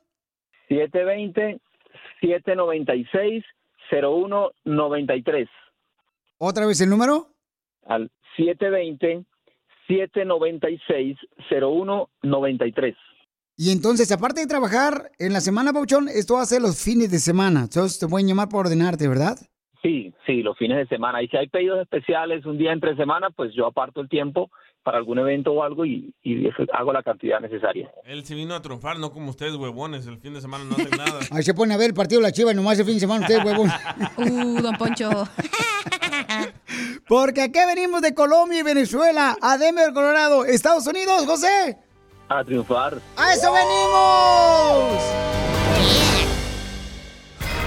720-796-0193. ¿Otra vez el número? Al 720-796-0193. Y entonces, aparte de trabajar en la semana, Papuchón, esto hace los fines de semana. Entonces te pueden llamar por ordenarte, ¿verdad? Sí, sí, los fines de semana. Y si hay pedidos especiales un día entre semana, pues yo aparto el tiempo para algún evento o algo y, y hago la cantidad necesaria. Él se vino a triunfar, no como ustedes, huevones. El fin de semana no hacen nada. Ahí se pone a ver el partido de la Chiva y nomás el fin de semana usted, huevón. Uh, don Poncho. Porque aquí venimos de Colombia y Venezuela, a Denver, Colorado, Estados Unidos, José. A triunfar. ¡A eso venimos!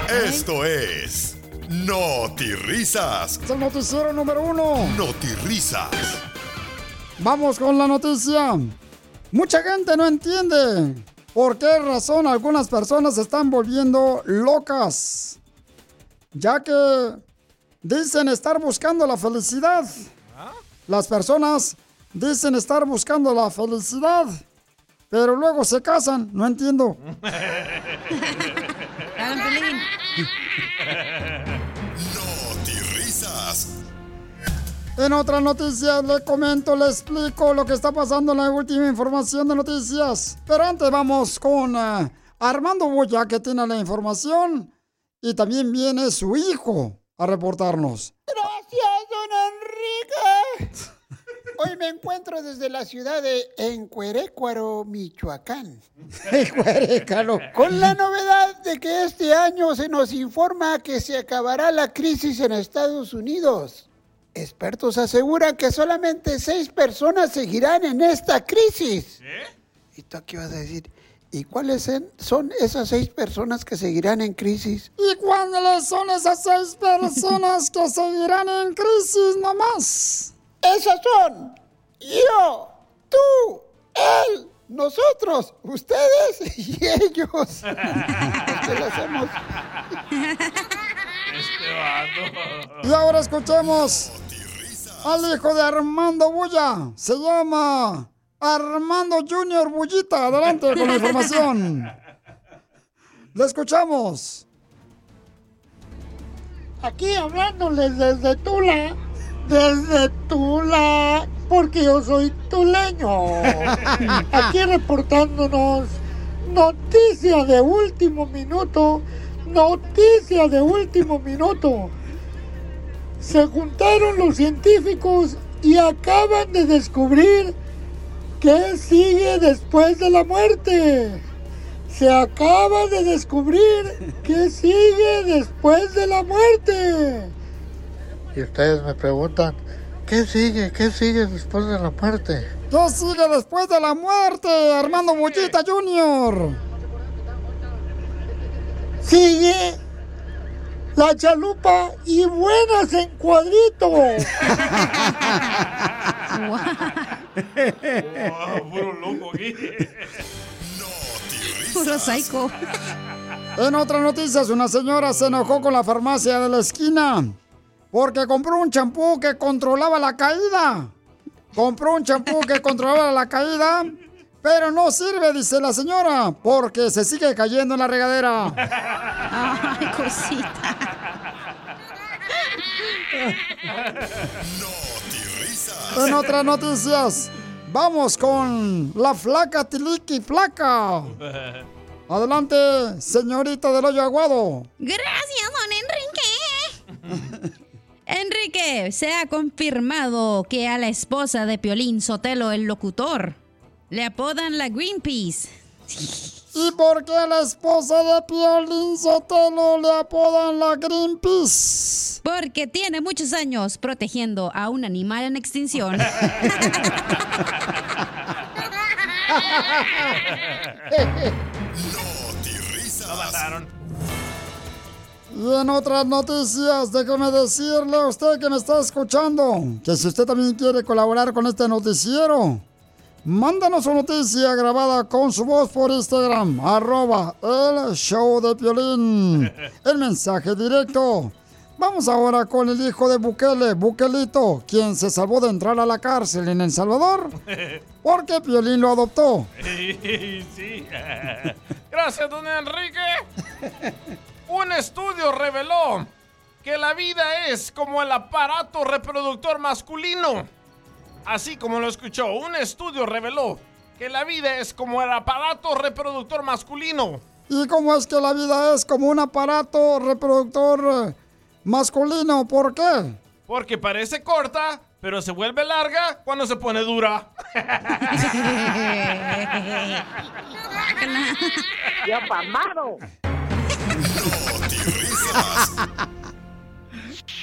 Esto es Notirrisas. Es el noticiero número uno. Notirrisas. Vamos con la noticia. Mucha gente no entiende por qué razón algunas personas se están volviendo locas, ya que dicen estar buscando la felicidad. Las personas dicen estar buscando la felicidad, pero luego se casan. No entiendo. En otras noticias le comento, le explico lo que está pasando en la última información de noticias. Pero antes vamos con eh, Armando Boya, que tiene la información. Y también viene su hijo a reportarnos. Gracias, don Enrique. Hoy me encuentro desde la ciudad de Encuerécuaro, Michoacán. Encuerécuaro. Con la novedad de que este año se nos informa que se acabará la crisis en Estados Unidos. Expertos aseguran que solamente seis personas seguirán en esta crisis. ¿Y tú qué vas a decir? ¿Y cuáles son esas seis personas que seguirán en crisis? ¿Y cuáles son esas seis personas que seguirán en crisis nomás? Esas son yo, tú, él, nosotros, ustedes y ellos. Los que lo hacemos. Y ahora escuchemos al hijo de Armando Bulla. Se llama Armando Junior Bullita. Adelante con la información. Le escuchamos. Aquí hablándoles desde Tula, desde Tula, porque yo soy tuleño. Aquí reportándonos noticia de último minuto, noticia de último minuto. Se juntaron los científicos y acaban de descubrir qué sigue después de la muerte. Se acaba de descubrir qué sigue después de la muerte. Y ustedes me preguntan, ¿qué sigue? ¿Qué sigue después de la muerte? ¿Qué sigue después de la muerte, Armando Bullita Junior? Sigue la chalupa y buenas en cuadritos. puro loco aquí. Puro psycho. En otras noticias, una señora se enojó con la farmacia de la esquina porque compró un champú que controlaba la caída. Compró un champú que controlaba la caída, pero no sirve, dice la señora, porque se sigue cayendo en la regadera. Ay, cosita. En otras noticias, vamos con la flaca Tiliki Flaca. Adelante, señorita del hoyo aguado. Gracias, don Enrique. Enrique, se ha confirmado que a la esposa de Piolín Sotelo, el locutor, le apodan la Greenpeace. ¿Y por qué a la esposa de Piolín Sotelo le apodan la Greenpeace? Porque tiene muchos años protegiendo a un animal en extinción. Lo mataron. Y en otras noticias, déjeme decirle a usted que me está escuchando que si usted también quiere colaborar con este noticiero, mándanos su noticia grabada con su voz por Instagram, arroba el show de Piolín. El mensaje directo. Vamos ahora con el hijo de Bukele, Bukelito, quien se salvó de entrar a la cárcel en El Salvador porque Piolín lo adoptó. sí. Gracias, don Enrique. Un estudio reveló que la vida es como el aparato reproductor masculino. Así como lo escuchó, un estudio reveló que la vida es como el aparato reproductor masculino. ¿Y cómo es que la vida es como un aparato reproductor eh, masculino? ¿Por qué? Porque parece corta, pero se vuelve larga cuando se pone dura. ¡Ya pamado!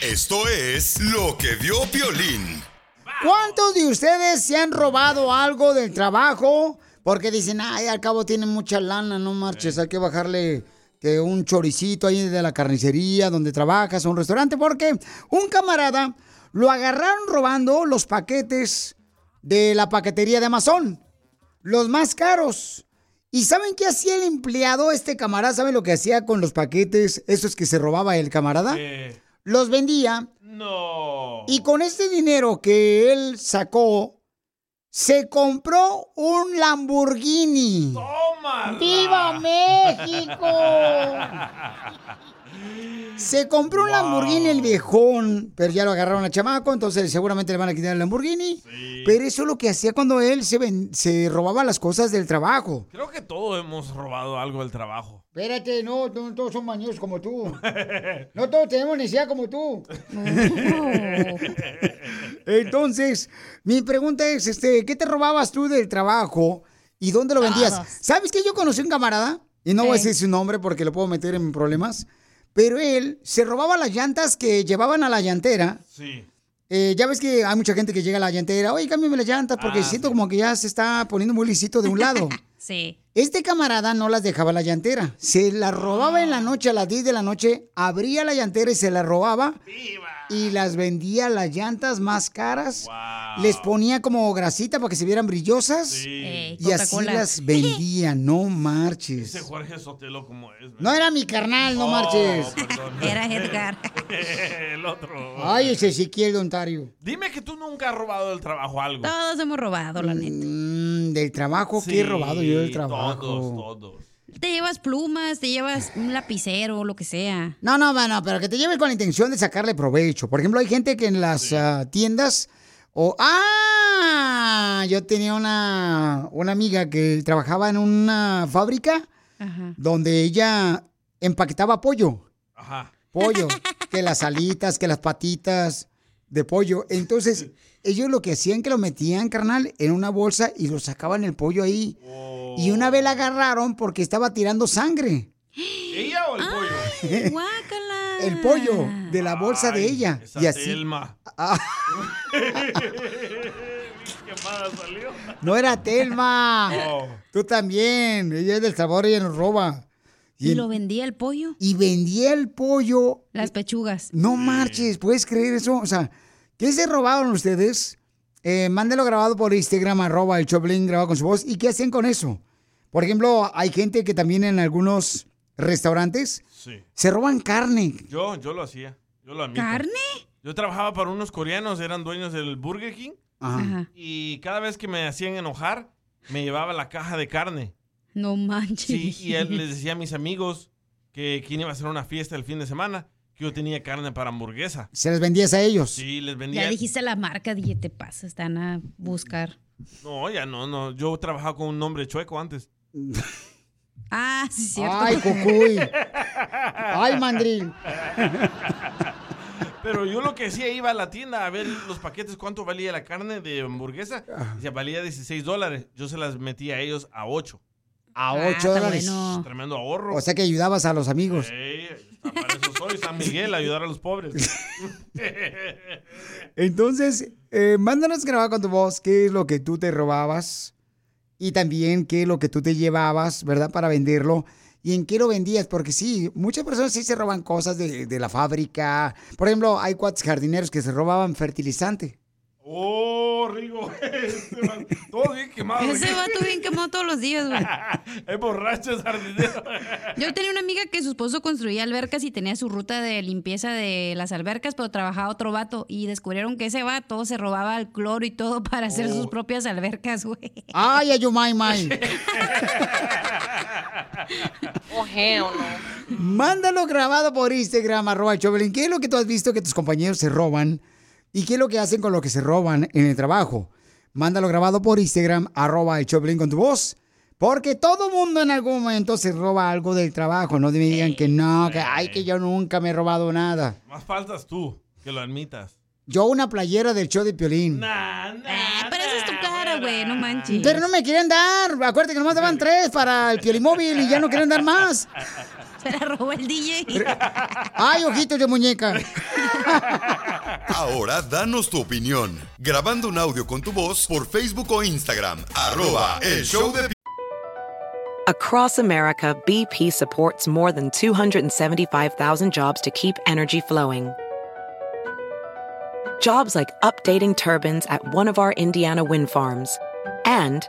Esto es lo que vio Piolín. ¿Cuántos de ustedes se han robado algo del trabajo? Porque dicen, ay, al cabo tienen mucha lana, no marches, hay que bajarle que un choricito ahí de la carnicería donde trabajas o un restaurante, porque un camarada lo agarraron robando los paquetes de la paquetería de Amazon, los más caros. ¿Y saben qué hacía el empleado, este camarada? ¿Saben lo que hacía con los paquetes, esos que se robaba el camarada? Los vendía No. y con este dinero que él sacó, se compró un Lamborghini. ¡Viva México! Se compró un Lamborghini el viejón, pero ya lo agarraron a chamaco, entonces seguramente le van a quitar el Lamborghini. Pero eso es lo que hacía cuando él se, ven- se robaba las cosas del trabajo. Creo que todos hemos robado algo del trabajo. Espérate, no, no todos son mañosos como tú. No todos tenemos necesidad como tú. Entonces, mi pregunta es, este, ¿qué te robabas tú del trabajo y dónde lo vendías? ¿Sabes que yo conocí un camarada? Y no voy a decir su nombre porque lo puedo meter en problemas. Pero él se robaba las llantas que llevaban a la llantera. Sí. Eh, ya ves que hay mucha gente que llega a la llantera, oye, cámbiame las llantas porque Ah, siento como que ya se está poniendo muy lisito de un lado. Sí. Este camarada no las dejaba la llantera. Se las robaba en la noche, a las 10 de la noche, abría la llantera y se las robaba. Y las vendía las llantas más caras. Les ponía como grasita para que se vieran brillosas. Ey, y así las vendía, no marches. Ese Jorge Sotelo como es. No era mi carnal, no Oh, marches. perdón. Era Edgar. El otro. Ay, ese Ezequiel de Ontario. Dime que tú nunca has robado del trabajo algo. Todos hemos robado, la neta. Mm, del trabajo, ¿qué he Sí, robado yo del trabajo? Todos, todos. Te llevas plumas, te llevas un lapicero, lo que sea. No, no, no, pero que te lleves con la intención de sacarle provecho. Por ejemplo, hay gente que en las ah, tiendas o ah, yo tenía una una amiga que trabajaba en una fábrica Ajá. donde ella empaquetaba pollo, Ajá. pollo, que las alitas, que las patitas de pollo. Entonces, ellos lo que hacían que lo metían, carnal, en una bolsa y lo sacaban el pollo ahí. Y una vez la agarraron porque estaba tirando sangre. ¿Ella o el pollo? Guácala. El pollo de la bolsa de ella. Esa Y así. Telma. Ah, ¿Qué salió? no era Telma. Oh. Tú también. Ella es del sabor, ella nos roba. ¿Y el- lo vendía el pollo? y vendía el pollo. Las pechugas. No marches, ¿puedes creer eso? O sea, ¿qué se robaron ustedes? Eh, mándelo grabado por Instagram, arroba el Choplin grabado con su voz. ¿Y qué hacen con eso? Por ejemplo, hay gente que también en algunos restaurantes Sí. se roban carne. Yo, yo lo hacía. Yo lo admito. ¿Carne? Yo trabajaba para unos coreanos, eran dueños del Burger King. Ajá. Ajá. Y cada vez que me hacían enojar, me llevaba la caja de carne. No manches. Sí, y él les decía a mis amigos que quién iba a hacer una fiesta el fin de semana, que yo tenía carne para hamburguesa. Se las vendías a ellos. Sí, les vendía. Ya dijiste la marca, dije, te pasa, están a buscar. No, ya no, no. Yo trabajaba con un nombre chueco antes. Ah, sí, es cierto. Ay, cucuy. Ay, mandril. Pero yo lo que hacía, iba a la tienda a ver los paquetes, cuánto valía la carne de hamburguesa. Decía, valía 16 dólares. Yo se las metía a ellos a 8. A Ah, 8 está dólares. bueno. Tremendo ahorro. O sea que ayudabas a los amigos. Ey, para eso soy San Miguel, ayudar a los pobres. Entonces, eh, mándanos grabar con tu voz qué es lo que tú te robabas y también qué es lo que tú te llevabas, ¿verdad? Para venderlo. ¿Y en qué lo vendías? Porque sí, muchas personas sí se roban cosas de, de la fábrica. Por ejemplo, hay cuates jardineros que se robaban fertilizante. Oh, Rigo. Todo bien quemado. Ese vato bien quemado todos los días, güey. es borracho, es jardinero. Yo tenía una amiga que su esposo construía albercas y tenía su ruta de limpieza de las albercas, pero trabajaba otro vato y descubrieron que ese vato se robaba el cloro y todo para hacer Oh. sus propias albercas, güey. ¡Ay, ayumay, may! Oh, hell no. Mándalo grabado por Instagram, arroba el Choplin. ¿Qué es lo que tú has visto que tus compañeros se roban? ¿Y qué es lo que hacen con lo que se roban en el trabajo? Mándalo grabado por Instagram, arroba el Choplin con tu voz. Porque todo mundo en algún momento se roba algo del trabajo. No me digan que no, que ay, que yo nunca me he robado nada. Más faltas tú, que lo admitas. Yo una playera del show de Piolín. Eh, pero esa es tu cara, güey, no manches. Pero no me quieren dar. Acuérdate que nomás daban tres para el Piolimóvil y ya no quieren dar más. Se la robó el DJ. Ay, ojitos de muñeca. Ahora danos tu opinión. Grabando un audio con tu voz por Facebook o Instagram. Arroba el show de Across America, BP supports more than 275,000 jobs to keep energy flowing. Jobs like updating turbines at one of our Indiana wind farms and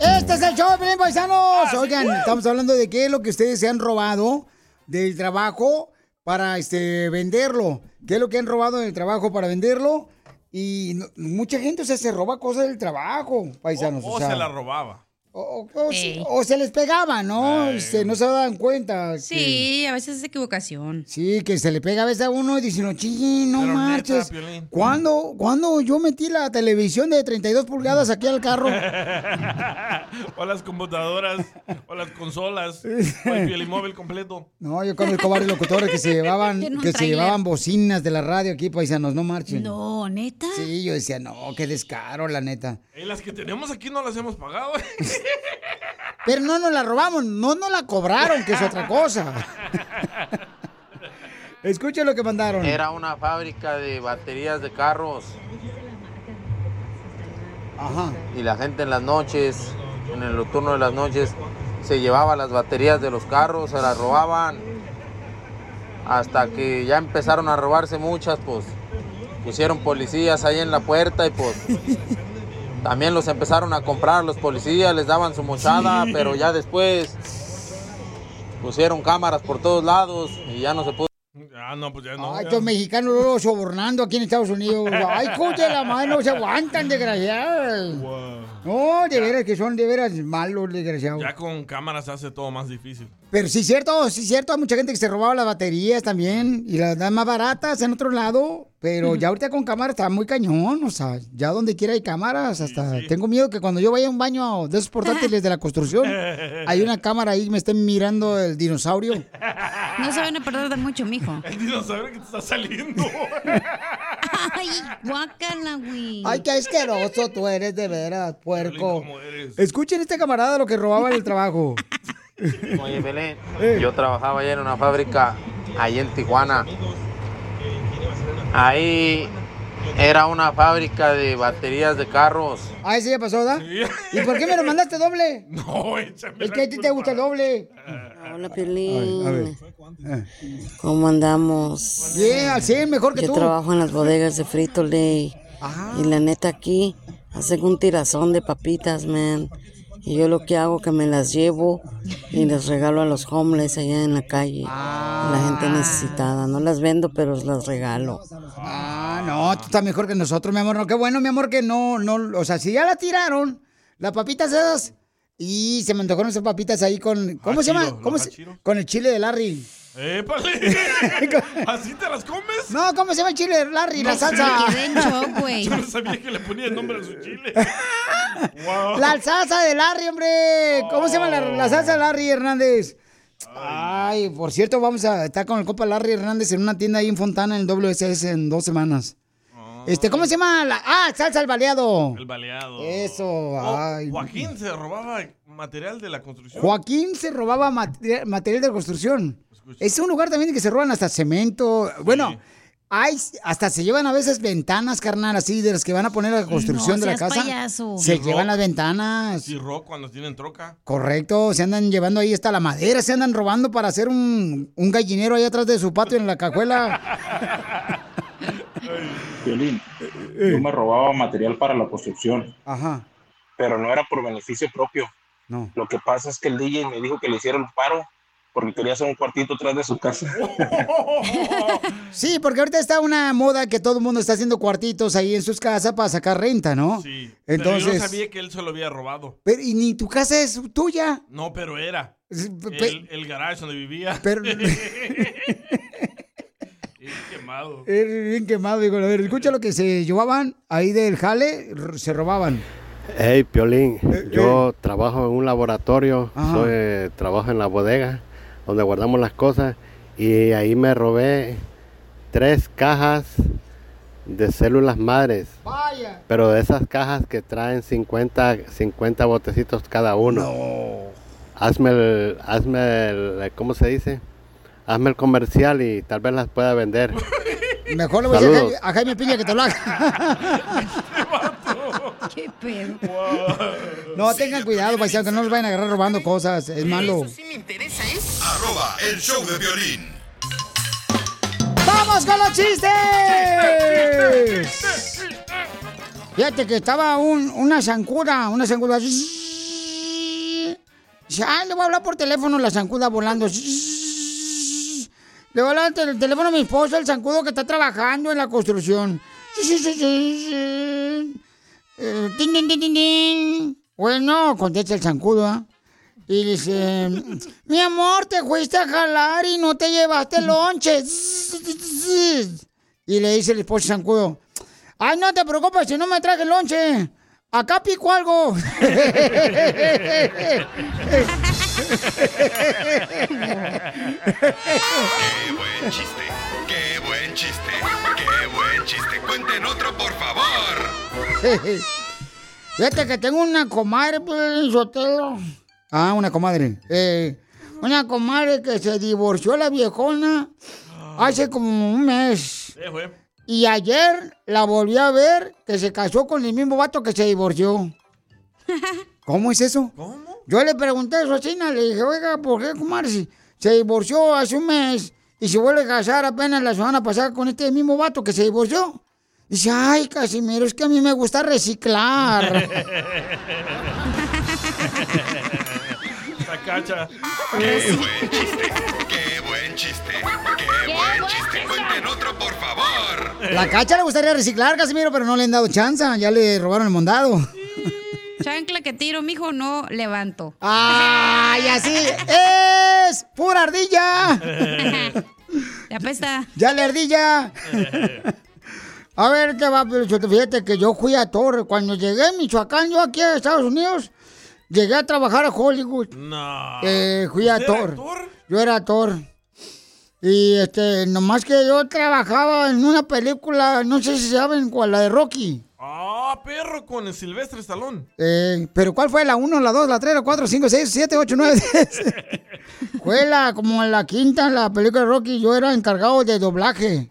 Este es el show, Pelín Paisanos. Oigan, estamos hablando de qué es lo que ustedes se han robado del trabajo para este venderlo. ¿Qué es lo que han robado del trabajo para venderlo? Y no- mucha gente, o sea, se roba cosas del trabajo, paisanos. O o sea, se la robaba. O, o se- o se les pegaba, ¿no? Este, no se daban cuenta. que- Sí, a veces es equivocación. Sí, que se le pega a veces a uno y dice, no, ching, no Pero neta, marches. Piolín. ¿Cuándo, cuándo yo metí la televisión de 32 pulgadas aquí al carro? o las computadoras, o las consolas, o el pielimóvil completo. No, yo conozco varios locutores que se llevaban, que se llevaban bocinas de la radio aquí, paisanos, no marchen. No, neta. Sí, yo decía, no, qué descaro, la neta. Y las que tenemos aquí no las hemos pagado. Pero no nos la robamos, no nos la cobraron, que es otra cosa. Escuchen lo que mandaron. Era una fábrica de baterías de carros. Ajá. Y la gente en las noches, en el turno de las noches, se llevaba las baterías de los carros, se las robaban. Hasta que ya empezaron a robarse muchas, pues pusieron policías ahí en la puerta y pues también los empezaron a comprar los policías, les daban su mochada, Sí. pero ya después pusieron cámaras por todos lados y ya no se pudo. Ah, no, pues ya no. Ay, estos mexicanos luego sobornando aquí en Estados Unidos. Ay, coche la madre, no se aguantan, desgraciados. No, de veras que son de veras malos, desgraciados. Ya con cámaras hace todo más difícil. Pero sí, cierto, sí, cierto. Hay mucha gente que se robaba las baterías también y las dan más baratas en otro lado. Pero ya ahorita con cámaras está muy cañón. O sea, ya donde quiera hay cámaras. Hasta tengo miedo que cuando yo vaya a un baño de esos portátiles de la construcción, hay una cámara ahí y me estén mirando el dinosaurio. No se van a perder de mucho, mijo. El dinosaurio que te está saliendo. Ay, guácala, güey. Ay, qué asqueroso tú eres de veras, puerco. Escuchen este camarada lo que robaba en el trabajo. Oye, Belén, yo trabajaba allá en una fábrica, ahí en Tijuana. Ahí era una fábrica de baterías de carros. Ah, ese ya pasó, ¿da? ¿Y por qué me lo mandaste doble? No, échame Es que a ti te gusta el doble. Hola, Piolín. a ver. ¿Cómo andamos? Bien, al 100, mejor que Yo tú. trabajo en las bodegas de Frito Lay. Y la neta aquí hacen un tirazón de papitas, man. Y yo lo que hago que me las llevo y les regalo a los homeless allá en la calle. A la gente necesitada. No las vendo, pero las regalo. Ah, no, tú estás mejor que nosotros, mi amor. No, qué bueno, mi amor, que no, no, o sea, si ya la tiraron, las papitas esas, y se me antojaron esas papitas ahí con, ¿cómo se llama? ¿Cómo los se- con el chile de Larry. ¡Épale! ¿Así te las comes? No, ¿cómo se llama el chile de Larry? la salsa. sé. Yo no sabía que le ponía el nombre a su chile. wow. La salsa de Larry, hombre. ¿Cómo se llama la, la salsa de Larry Hernández? Ay, por cierto, vamos a estar con el copa Larry Hernández en una tienda ahí en Fontana en el WSS en dos semanas. Este, ¿cómo se llama? La, ah, salsa al baleado. El baleado. Eso, Oh, ay. Joaquín se robaba material de la construcción. Joaquín se robaba mate- material de construcción. Es un lugar también que se roban hasta cemento. Bueno, hay, hasta se llevan a veces ventanas, carnal, así, de las que van a poner a la construcción No de la casa. payaso. Se Y llevan las ventanas. Y rock cuando tienen troca. Correcto, se andan llevando ahí hasta la madera, se andan robando para hacer un, un gallinero ahí atrás de su patio en la cajuela. Violín, yo me robaba material para la construcción, Ajá. pero no era por beneficio propio. No. Lo que pasa es que el DJ me dijo que le hiciera paro porque quería hacer un cuartito atrás de su casa. Sí, porque ahorita está una moda que todo el mundo está haciendo cuartitos ahí en sus casas para sacar renta, ¿no? Sí. Entonces, Pero yo no sabía que él se lo había robado. pero, y ni tu casa es tuya. No, pero era. pe- El, el garage donde vivía. Pero- quemado. Es bien quemado, digo, a ver, escucha lo que se llevaban ahí del jale, se robaban. Hey, Piolín, yo trabajo en un laboratorio, Eh, soy, trabajo en la bodega donde guardamos las cosas y ahí me robé tres cajas de células madres. Vaya. Pero de esas cajas que traen 50, 50 botecitos cada uno. Hazme el, hazme el, ¿cómo se dice? Hazme el comercial y tal vez las pueda vender. Mejor le voy a decir a Saludos. Jaime- Piña que te lo haga. Qué pedo. No, tengan cuidado, paisano, que no los vayan a agarrar robando cosas. Es malo. Arroba el show de violín. ¡Vamos con los chistes! Fíjate que estaba un- una zancuda, una zancuda. Dice, ay, le voy a hablar por teléfono, la zancuda volando. Le voy a hablar el teléfono a mi esposo, el zancudo que está trabajando en la construcción. Bueno, contesta el zancudo, ¿ah? Y dice, mi amor, te fuiste a jalar y no te llevaste lonche. Y le dice el esposo zancudo, ay, no te preocupes, si no me traje lonche. Acá pico algo. Qué buen chiste, qué buen chiste, qué buen chiste. Cuenten otro, por favor. Fíjate que tengo una comadre, pues, Sotelo. Ah, una comadre. Eh, una comadre que se divorció la viejona hace como un mes. Sí. Y ayer la volví a ver que se casó con el mismo vato que se divorció. ¿Cómo es eso? ¿Cómo? Yo le pregunté a su vecina, le dije, oiga, ¿por qué, comadre? Si se divorció hace un mes y se vuelve a casar apenas la semana pasada con este mismo vato que se divorció. Dice, ay, Casimiro, es que a mí me gusta reciclar. La cacha. Qué buen chiste, qué buen chiste, qué buen chiste. Cuenten otro, por favor. La cacha le gustaría reciclar, Casimiro, pero no le han dado chance. Ya le robaron el mondado. Chancla que tiro, mijo, no levanto. ¡Ay, así es! ¡Pura ardilla! Ya apesta. ¡Ya la ardilla! A ver, te va, pero fíjate que yo fui a Torre. Cuando llegué a Michoacán, yo aquí a Estados Unidos, llegué a trabajar a Hollywood. No. Eh, fui a ¿Usted era Thor. actor? Yo era actor. Y este, nomás que yo trabajaba en una película, no sé si saben cuál, la de Rocky. Ah, perro con el Silvestre Stallone. Eh, pero ¿cuál fue la 1, la 2, la 3, la 4, 5, 6, 7, 8, 9, 10? fue la, como en la quinta, la película de Rocky, yo era encargado de doblaje.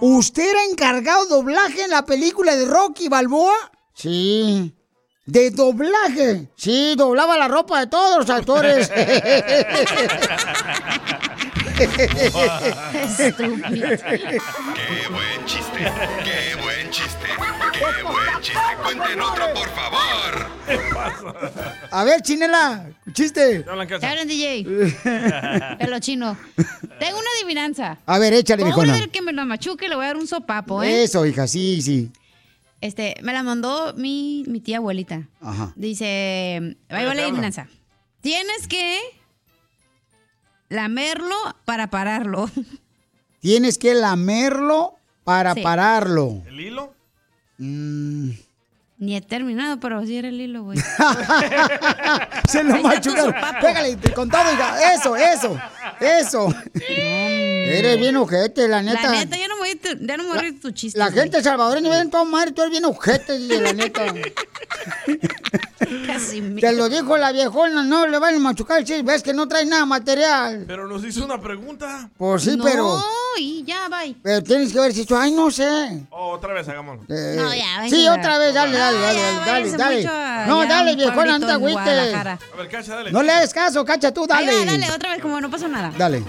¿Usted era encargado de doblaje en la película de Rocky Balboa? Sí. ¿De doblaje? Sí, doblaba la ropa de todos los actores. Qué buen chiste, qué buen chiste, qué buen chiste. Cuenten otro, por favor. A ver, Chinela, chiste. Te hablan, DJ. Pelo chino. Tengo una adivinanza. A ver, échale, Pobre viejona. del que me lo machuque, le voy a dar un sopapo, ¿eh? Eso, hija, sí, sí. Este, me la mandó mi, mi tía abuelita. Ajá. Dice, ahí va la adivinanza. Tienes que lamerlo para pararlo. Tienes que lamerlo para Sí. pararlo. ¿El hilo? Mm. Ni he terminado, pero sí era el hilo, güey. Se lo machucaron. Pégale con todo, hija. Eso, eso, eso. Eres bien ojete, la neta. La neta, ya no me voy a, te- ya no me voy a reír de tu chiste. La gente salvadoreña, ven toda madre, tú eres bien ojete, la neta. Te lo dijo la viejona, no le van a machucar el chiste, ves que no trae nada material. Pero nos hizo una pregunta. Pues sí, no, pero, y ya, bye. pero tienes que haber dicho, ay, no sé. Oh, otra vez, hagámoslo. Eh, No, ya, sí, otra vez, dale, dale, dale, dale, dale, váyanse dale. mucho a- No, dale, viejona, no te agüites. A ver, cacha, dale. No le hagas caso, cacha tú, dale. Ahí va, dale, otra vez, como no pasó nada. Dale.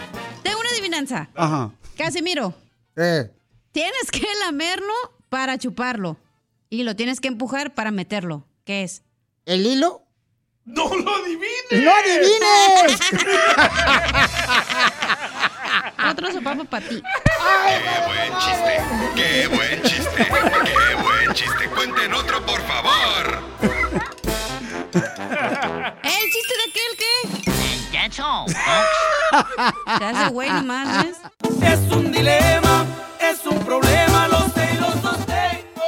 Tengo una adivinanza. Ajá. Casimiro, Eh, tienes que lamerlo para chuparlo. Y lo tienes que empujar para meterlo. ¿Qué es? ¿El hilo? ¡No lo adivines! ¡No adivines! Otro sopapo para ti. Qué buen chiste, qué buen chiste, qué buen chiste. Cuenten otro, por favor. ¿El chiste de aquel qué? All, Te hace güey nomás, ¿ves? Es un dilema, es un problema, los sé y los sostengo.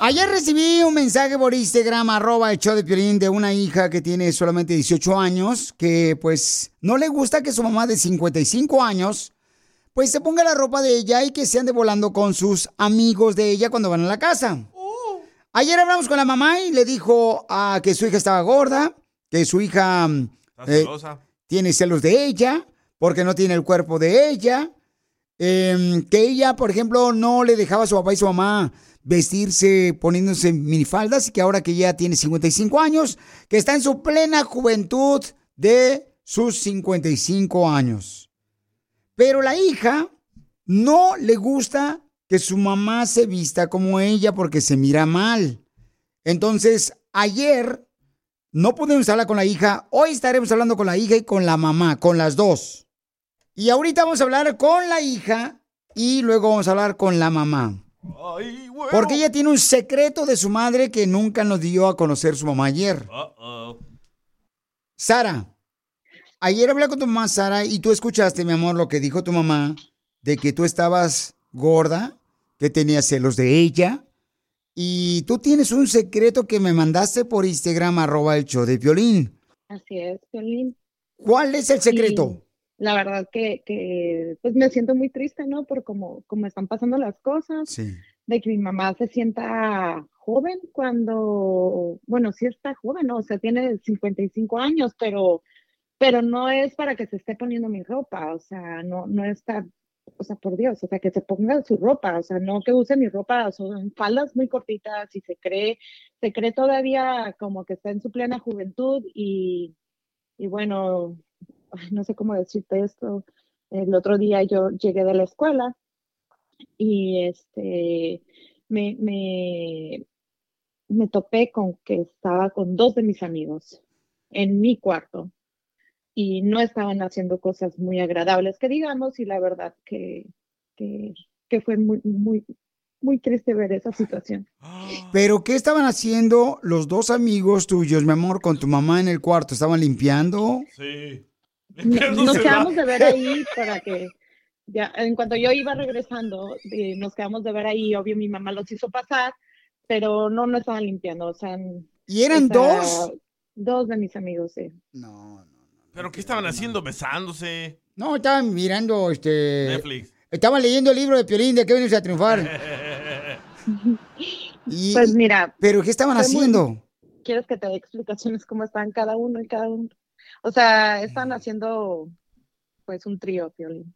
Ayer recibí un mensaje por Instagram, arroba el show de Piolín, de una hija que tiene solamente 18 años, que pues no le gusta que su mamá de 55 años pues se ponga la ropa de ella y que se ande volando con sus amigos de ella cuando van a la casa. Ayer hablamos con la mamá y le dijo a que su hija estaba gorda, que su hija eh, tiene celos de ella, porque no tiene el cuerpo de ella. Em, que ella, por ejemplo, no le dejaba a su papá y su mamá vestirse poniéndose minifaldas y que ahora que ya tiene 55 años, que está en su plena juventud de sus 55 años. Pero la hija no le gusta que su mamá se vista como ella porque se mira mal. Entonces, ayer no pudimos hablar con la hija. Hoy estaremos hablando con la hija y con la mamá, con las dos. Y ahorita vamos a hablar con la hija y luego vamos a hablar con la mamá. Porque ella tiene un secreto de su madre que nunca nos dio a conocer su mamá ayer. Sara, ayer hablé con tu mamá, Sara, y tú escuchaste, mi amor, lo que dijo tu mamá de que tú estabas gorda, que tenías celos de ella. Y tú tienes un secreto que me mandaste por Instagram, arroba el show de violín. Así es, Piolín. ¿Cuál es el secreto? Y la verdad que, que, pues me siento muy triste, ¿no? Por cómo, cómo están pasando las cosas, Sí. de que mi mamá se sienta joven cuando, bueno, sí está joven, ¿no? O sea, tiene 55 años, pero, pero no es para que se esté poniendo mi ropa, o sea, no, no está, o sea, por Dios, o sea, que se ponga su ropa, o sea, no que use mi ropa, son faldas muy cortitas y se cree, se cree todavía como que está en su plena juventud y, y bueno, no sé cómo decirte esto. El otro día yo llegué de la escuela y este me, me, me topé con que estaba con dos de mis amigos en mi cuarto y no estaban haciendo cosas muy agradables que digamos y la verdad que, que, que fue muy, muy, muy triste ver esa situación. ¿Pero qué estaban haciendo los dos amigos tuyos, mi amor, con tu mamá en el cuarto? ¿Estaban limpiando? Sí. No- Nos quedamos de ver ahí para que, ya, en cuanto yo iba regresando, eh, nos quedamos de ver ahí, obvio mi mamá los hizo pasar, pero no, no estaban limpiando, o sea... ¿Y eran dos? Dos de mis amigos, sí. ¿Pero qué estaban haciendo? ¿Besándose? No, estaban mirando, este... Netflix. Estaban leyendo el libro de Piolín de qué venimos a triunfar. Y- Pues mira. ¿Pero qué estaban muy- haciendo? ¿Quieres que te dé explicaciones cómo estaban cada uno y cada uno? O sea, están haciendo pues un trío, Piolín.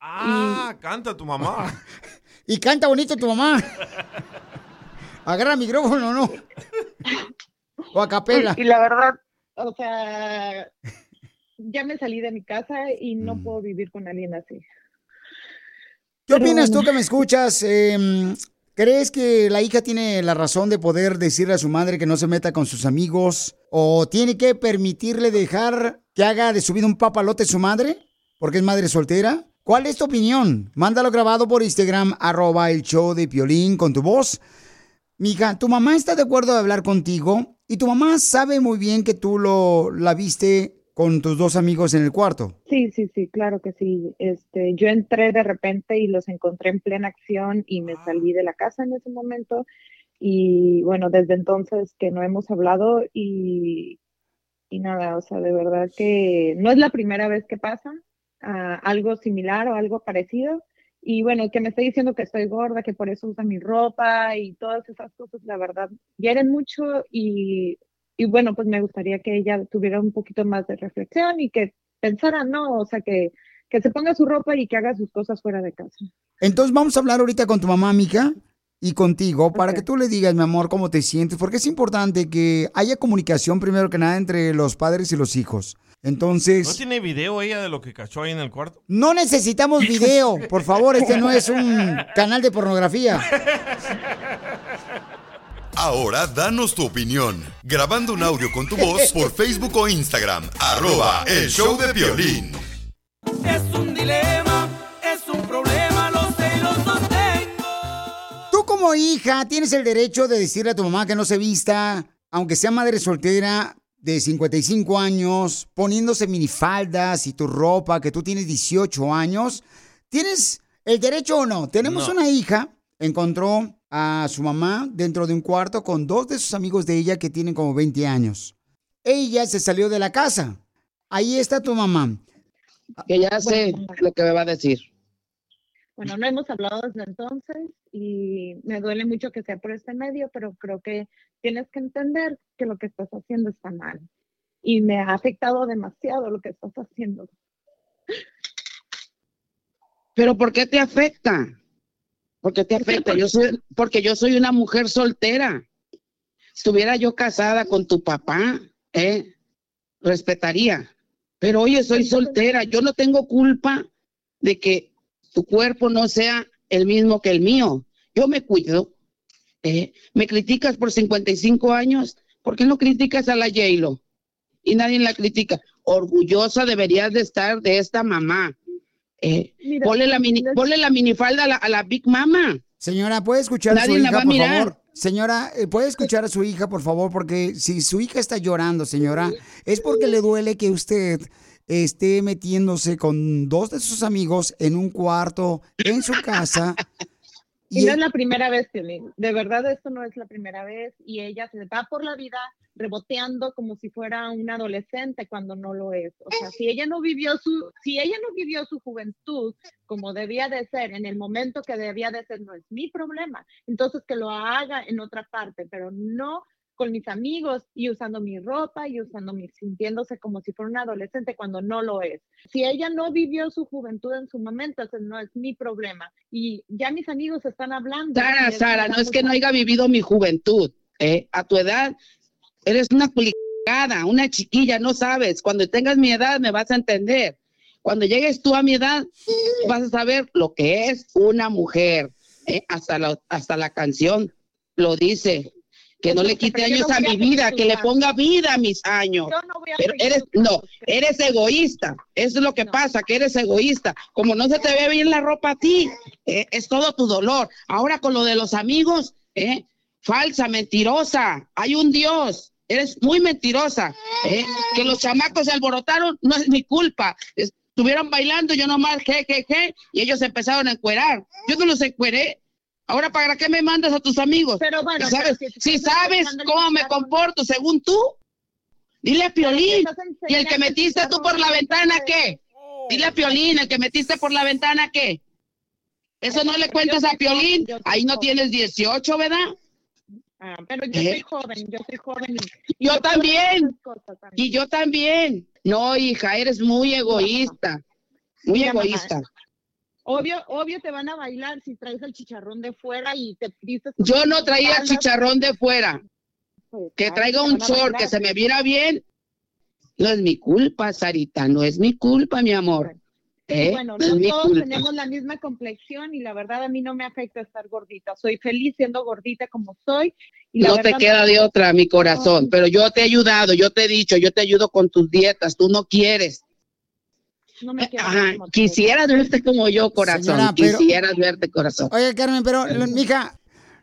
Ah, canta tu mamá. Y canta bonito tu mamá. Agarra el micrófono, ¿no? O a capela. Y, y la verdad, o sea, ya me salí de mi casa y Mm. no puedo vivir con alguien así. ¿Qué Pero opinas tú que me escuchas? Em, ¿Crees que la hija tiene la razón de poder decirle a su madre que no se meta con sus amigos? ¿O tiene que permitirle dejar que haga de su vida un papalote su madre? Porque es madre soltera. ¿Cuál es tu opinión? Mándalo grabado por Instagram, arroba el show de Piolín con tu voz. Mija, tu mamá está de acuerdo de hablar contigo y tu mamá sabe muy bien que tú lo, la viste con tus dos amigos en el cuarto. Sí, sí, sí, claro que sí. Este, yo entré de repente y los encontré en plena acción y me salí de la casa en ese momento. Y bueno, desde entonces que no hemos hablado y, y nada, o sea, de verdad que no es la primera vez que pasa ah, algo similar o algo parecido. Y bueno, que me esté diciendo que estoy gorda, que por eso usa mi ropa y todas esas cosas, la verdad, hieren mucho y, y bueno, pues me gustaría que ella tuviera un poquito más de reflexión y que pensara, no, o sea, que, que se ponga su ropa y que haga sus cosas fuera de casa. Entonces vamos a hablar ahorita con tu mamá, Mica, y contigo, para que tú le digas, mi amor, cómo te sientes, porque es importante que haya comunicación primero que nada entre los padres y los hijos. ¿No Entonces, tiene video ella de lo que cachó ahí en el cuarto? no necesitamos video, por favor, este no es un canal de pornografía. Ahora danos tu opinión. Grabando un audio con tu voz por Facebook o Instagram. Arroba el show de violín. Es un dilema, es un problema, lo sé y lo sostengo. Tú como hija tienes el derecho de decirle a tu mamá que no se vista, aunque sea madre soltera de 55 años, poniéndose minifaldas y tu ropa, que tú tienes 18 años. ¿Tienes el derecho o no? Tenemos No. una hija, encontró a su mamá dentro de un cuarto con dos de sus amigos de ella que tienen como 20 años. Ella se salió de la casa. Ahí está tu mamá. Que ya sé lo que me va a decir. Bueno, no hemos hablado desde entonces y me duele mucho que sea por este medio, pero creo que tienes que entender que lo que estás haciendo está mal. Y me ha afectado demasiado lo que estás haciendo. Pero ¿por qué te afecta? ¿Por qué te afecta? Yo soy, porque yo soy una mujer soltera. Estuviera yo casada con tu papá, ¿eh? respetaría. Pero oye, soy soltera. Yo no tengo culpa de que tu cuerpo no sea el mismo que el mío. Yo me cuido. ¿eh? Me criticas por 55 años. ¿Por qué no criticas a la J-Lo? Y nadie la critica. Orgullosa deberías de estar de esta mamá. Eh, ponle, la mini, ponle la minifalda a la, a la Big Mama. Señora, ¿puede escuchar a su hija, por mirar. favor? Señora, eh, ¿puede escuchar a su hija, por favor? Porque si su hija está llorando, señora, es porque le duele que usted esté metiéndose con dos de sus amigos en un cuarto en su casa. Y, Y no es la primera vez, Piolín. De verdad, esto no es la primera vez. Y ella se va por la vida reboteando como si fuera una adolescente cuando no lo es. O sea, si ella no vivió su, si ella no vivió su juventud como debía de ser, en el momento que debía de ser, no es mi problema. Entonces que lo haga en otra parte, pero no con mis amigos y usando mi ropa y usando mi, sintiéndose como si fuera una adolescente cuando no lo es. Si ella no vivió su juventud en su momento, entonces no es mi problema. Y ya mis amigos están hablando. Sara, Sara, no es que no haya vivido mi juventud. ¿eh? A tu edad eres una culicada, una chiquilla, no sabes. Cuando tengas mi edad me vas a entender. Cuando llegues tú a mi edad vas a saber lo que es una mujer. ¿eh? Hasta, la, hasta la canción lo dice. Que no le quite años no a mi vida, que le ponga vida a mis años. Yo no voy a Pero eres, no, eres egoísta. Eso es lo que pasa, que eres egoísta. Como no se te ve bien la ropa a ti, eh, es todo tu dolor. Ahora con lo de los amigos, eh, falsa, mentirosa. Hay un Dios. Eres muy mentirosa. eh. Que los chamacos se alborotaron, no es mi culpa. Estuvieron bailando, yo nomás, je, je, je, y ellos empezaron a encuerar. Yo no los encueré. Ahora, ¿para qué me mandas a tus amigos? Pero bueno, ¿Sabes? pero si- sabes cómo me comporto según tú, dile a Piolín. ¿Y el que metiste tú por la ventana qué? Dile a Piolín, el que metiste por la ventana qué? Eso no le cuentas a Piolín. Ahí no tienes 18, ¿verdad? Ah, pero yo ¿Eh? soy joven, yo soy joven. y- Yo también. muchas cosas también. Y yo también. No, hija, eres muy egoísta. Muy Mira, mamá, egoísta. Obvio, obvio te van a bailar si traes el chicharrón de fuera y te dices. Yo no traía faldas. chicharrón de fuera. Pues, Que traiga un short que se me viera bien. No es mi culpa, Sarita. No es mi culpa, mi amor. ¿Eh? Bueno, no es no todos culpa. tenemos la misma complexión y la verdad a mí no me afecta estar gordita. Soy feliz siendo gordita como soy. Y la No te queda de otra, mi corazón. Pero yo te he ayudado, yo te he dicho, yo te ayudo con tus dietas. Tú no quieres. No me quiero Ajá, como quisieras verte como yo, corazón. Señora, pero- Quisieras verte, corazón. Oye, Carmen, pero, mija,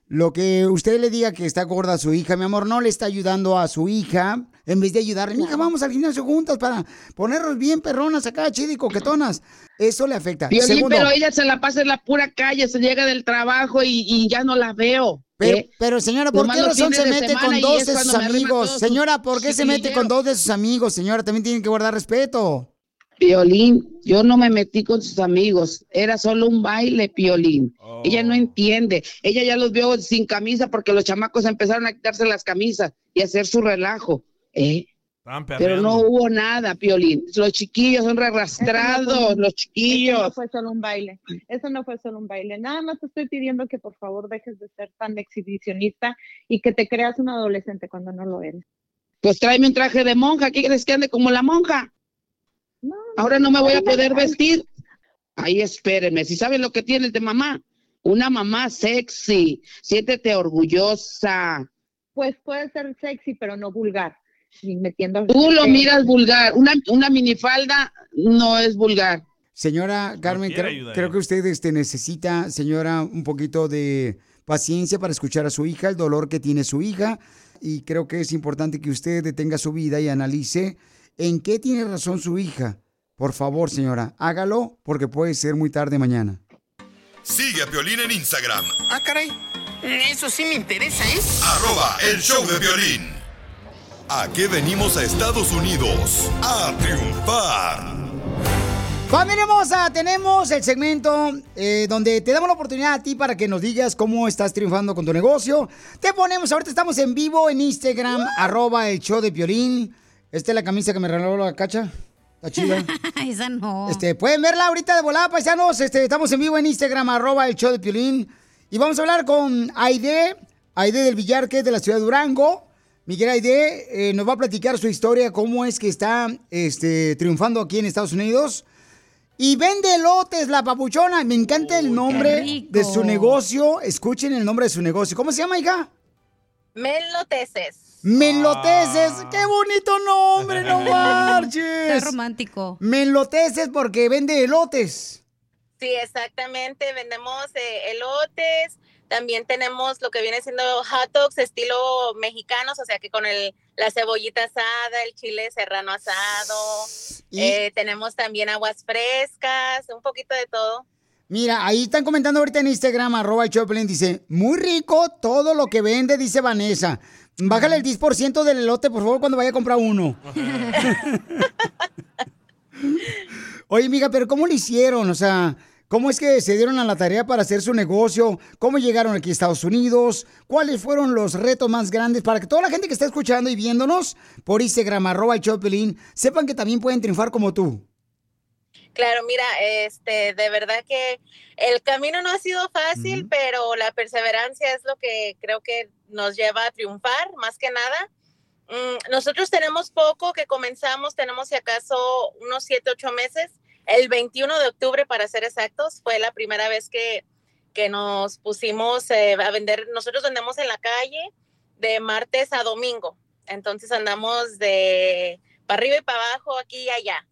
lo que usted le diga que está gorda a su hija, mi amor, no le está ayudando a su hija. En vez de ayudarle, mija, vamos al gimnasio juntas para ponernos bien perronas acá, chidas y coquetonas. Eso le afecta. Violín, Segundo, pero ella se la pasa en la pura calle, se llega del trabajo y, y ya no la veo. Pero, ¿eh? pero, señora, ¿por Nomás qué los razón se mete con dos de sus amigos? Señora, ¿por qué se mete con dos de sus amigos? Señora, también tienen que guardar respeto. Piolín, yo no me metí con sus amigos, era solo un baile, Piolín. Ella no entiende, ella ya los vio sin camisa porque los chamacos empezaron a quitarse las camisas y a hacer su relajo, ¿eh? Pero no hubo nada, Piolín. Los chiquillos son arrastrados, los Eso no chiquillos. fue solo un baile. Eso no fue solo un baile. Nada más te estoy pidiendo que por favor dejes de ser tan exhibicionista y que te creas un adolescente cuando no lo eres. Pues tráeme un traje de monja, ¿qué crees que ande como la monja? Ahora no me voy a poder vestir. Ahí espérenme, si saben lo que tienes de mamá, una mamá sexy, siéntete orgullosa. Pues puede ser sexy, pero no vulgar. Ni metiendo. Tú lo miras vulgar, una, una minifalda no es vulgar. Señora Carmen, creo, que usted este, necesita, señora, un poquito de paciencia para escuchar a su hija, el dolor que tiene su hija. Y creo que es importante que usted detenga su vida y analice en qué tiene razón su hija. Por favor, señora, hágalo porque puede ser muy tarde mañana. Sigue a Piolín en Instagram, Ah, caray. Eso sí me interesa, ¿eh? arroba el show de violín. ¿A qué venimos a Estados Unidos? A triunfar. Familia hermosa, tenemos el segmento eh, donde te damos la oportunidad a ti para que nos digas cómo estás triunfando con tu negocio. Te ponemos, ahorita estamos en vivo en Instagram, arroba el show de Piolín. Esta es la camisa que me regaló la cacha. Está chida. Esa no. Este, pueden verla ahorita de volada, paisanos. Este, estamos en vivo en Instagram, arroba el show de Piolín. Y vamos a hablar con Aide, Aide del Villar, que es de la ciudad de Durango. Miguel Aide eh, nos va a platicar su historia, cómo es que está este, triunfando aquí en Estados Unidos. Y vende elotes, la papuchona. Me encanta el nombre de su negocio. Escuchen el nombre de su negocio. ¿Cómo se llama, hija? Meloteces. Meloteces. ¡Qué bonito nombre, no marches! Está romántico. Meloteces porque vende elotes. Sí, exactamente. Vendemos eh, elotes. También tenemos lo que viene siendo hot dogs estilo mexicanos, o sea que con el, la cebollita asada, el chile serrano asado. Y- Eh, tenemos también aguas frescas, un poquito de todo. Mira, ahí están comentando ahorita en Instagram, arroba Choplin, dice, muy rico todo lo que vende, dice Vanessa. Bájale el 10% del elote, por favor, cuando vaya a comprar uno. Oye, amiga, pero ¿cómo lo hicieron? O sea, ¿cómo es que se dieron a la tarea para hacer su negocio? ¿Cómo llegaron aquí a Estados Unidos? ¿Cuáles fueron los retos más grandes para que toda la gente que está escuchando y viéndonos por Instagram, arroba el Choplin, sepan que también pueden triunfar como tú? Claro, mira, este, de verdad que el camino no ha sido fácil, pero la perseverancia es lo que creo que nos lleva a triunfar, más que nada. Mm, nosotros tenemos poco que comenzamos, tenemos si acaso unos siete, ocho meses. El 21 de octubre, para ser exactos, fue la primera vez que, que nos pusimos eh, a vender. Nosotros vendemos en la calle de martes a domingo. Entonces andamos de para arriba y para abajo, aquí y allá.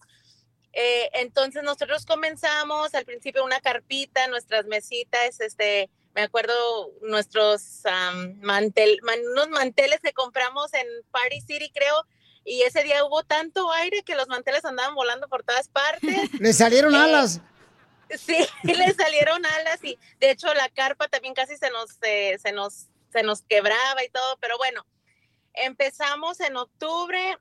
Eh, entonces nosotros comenzamos al principio una carpita, nuestras mesitas, este, me acuerdo nuestros mantel, man- unos manteles que compramos en Party City, creo, y ese día hubo tanto aire que los manteles andaban volando por todas partes. Le salieron Eh, alas. Sí, le salieron alas y de hecho la carpa también casi se nos, eh, se nos, se nos quebraba y todo, pero bueno, empezamos en octubre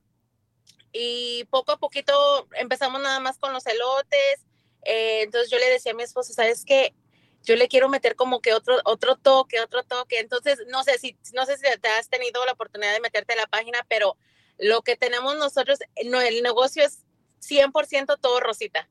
y poco a poquito empezamos nada más con los elotes. eh, entonces yo le decía a mi esposo, ¿sabes qué? Yo le quiero meter como que otro, otro toque, otro toque. Entonces, no sé si, no sé si te has tenido la oportunidad de meterte a la página, pero lo que tenemos nosotros, no, el negocio es 100% todo rosita.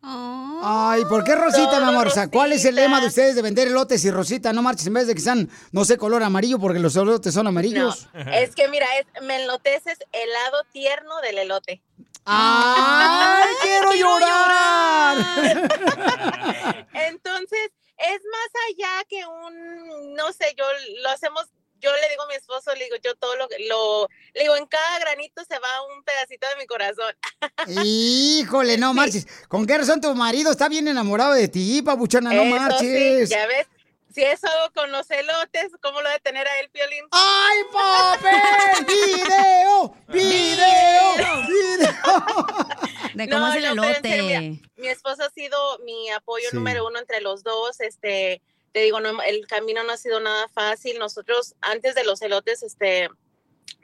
Ay, ¿por qué Rosita, Todo mi amor? O sea, ¿cuál es el lema de ustedes de vender elotes y Rosita? No marches en vez de que sean, no sé, color amarillo, porque los elotes son amarillos. Es que mira, es meloteces helado tierno del elote. ¡Ay, quiero llorar! Entonces, es más allá que un, no sé, yo lo hacemos, yo le digo a mi esposo, le digo, yo todo lo, lo le digo, en cada granito se va un pedacito de mi corazón. Híjole, no marches. ¿Con qué razón tu marido está bien enamorado de ti, papuchona? No Eso sí, marches. ya ves, si es algo con los elotes, ¿cómo lo de tener a él, Piolín? ¡Ay, papel! ¡Video! ¡Video! ¡Video! De cómo es el elote. serio, mi esposo ha sido mi apoyo Sí. número uno entre los dos. Este, te digo, no, el camino no ha sido nada fácil. Nosotros, antes de los elotes, este,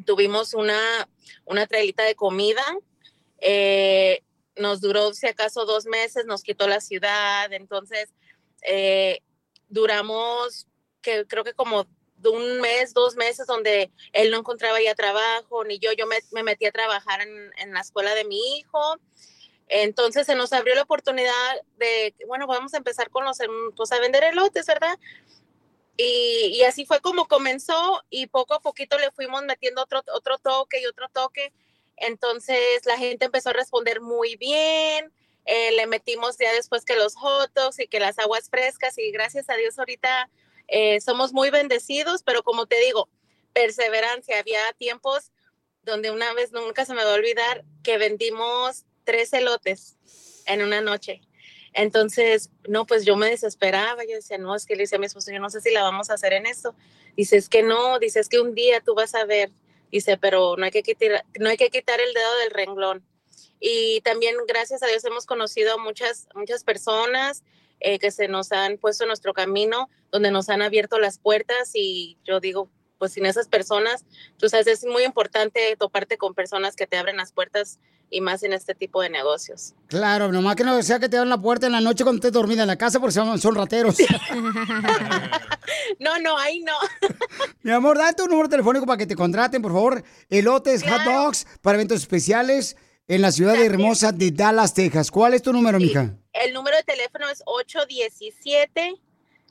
tuvimos una, una trailita de comida. Eh, nos duró, si acaso, dos meses, nos quitó la ciudad. Entonces, eh, duramos, que creo que como un mes, dos meses, donde él no encontraba ya trabajo, ni yo, yo me, me metí a trabajar en, en la escuela de mi hijo. Entonces se nos abrió la oportunidad de, bueno, vamos a empezar con los, em, pues a vender elotes, ¿verdad? Y, así fue como comenzó y poco a poquito le fuimos metiendo otro, otro toque y otro toque. Entonces la gente empezó a responder muy bien. eh, le metimos ya después que los hot dogs y que las aguas frescas y gracias a Dios ahorita eh, somos muy bendecidos, pero como te digo, perseverancia. Había tiempos donde una vez nunca se me va a olvidar que vendimos tres elotes en una noche. Entonces, no, pues yo me desesperaba, yo decía, no, es que le decía a mi esposo, yo no sé si la vamos a hacer en esto. Dice, es que no, dice, es que un día tú vas a ver, dice, pero no hay que quitar, no hay que quitar el dedo del renglón. Y también, gracias a Dios, hemos conocido a muchas, muchas personas eh, que se nos han puesto en nuestro camino, donde nos han abierto las puertas y yo digo, pues sin esas personas, tú sabes, es muy importante toparte con personas que te abren las puertas y más en este tipo de negocios. Claro, nomás que no sea que te abran la puerta en la noche cuando estés dormida en la casa porque son, son rateros. No, no, ahí no. Mi amor, date un número telefónico para que te contraten, por favor. Elotes, hot dogs para eventos especiales en la ciudad de hermosa de Dallas, Texas. ¿Cuál es tu número, mija? El número de teléfono es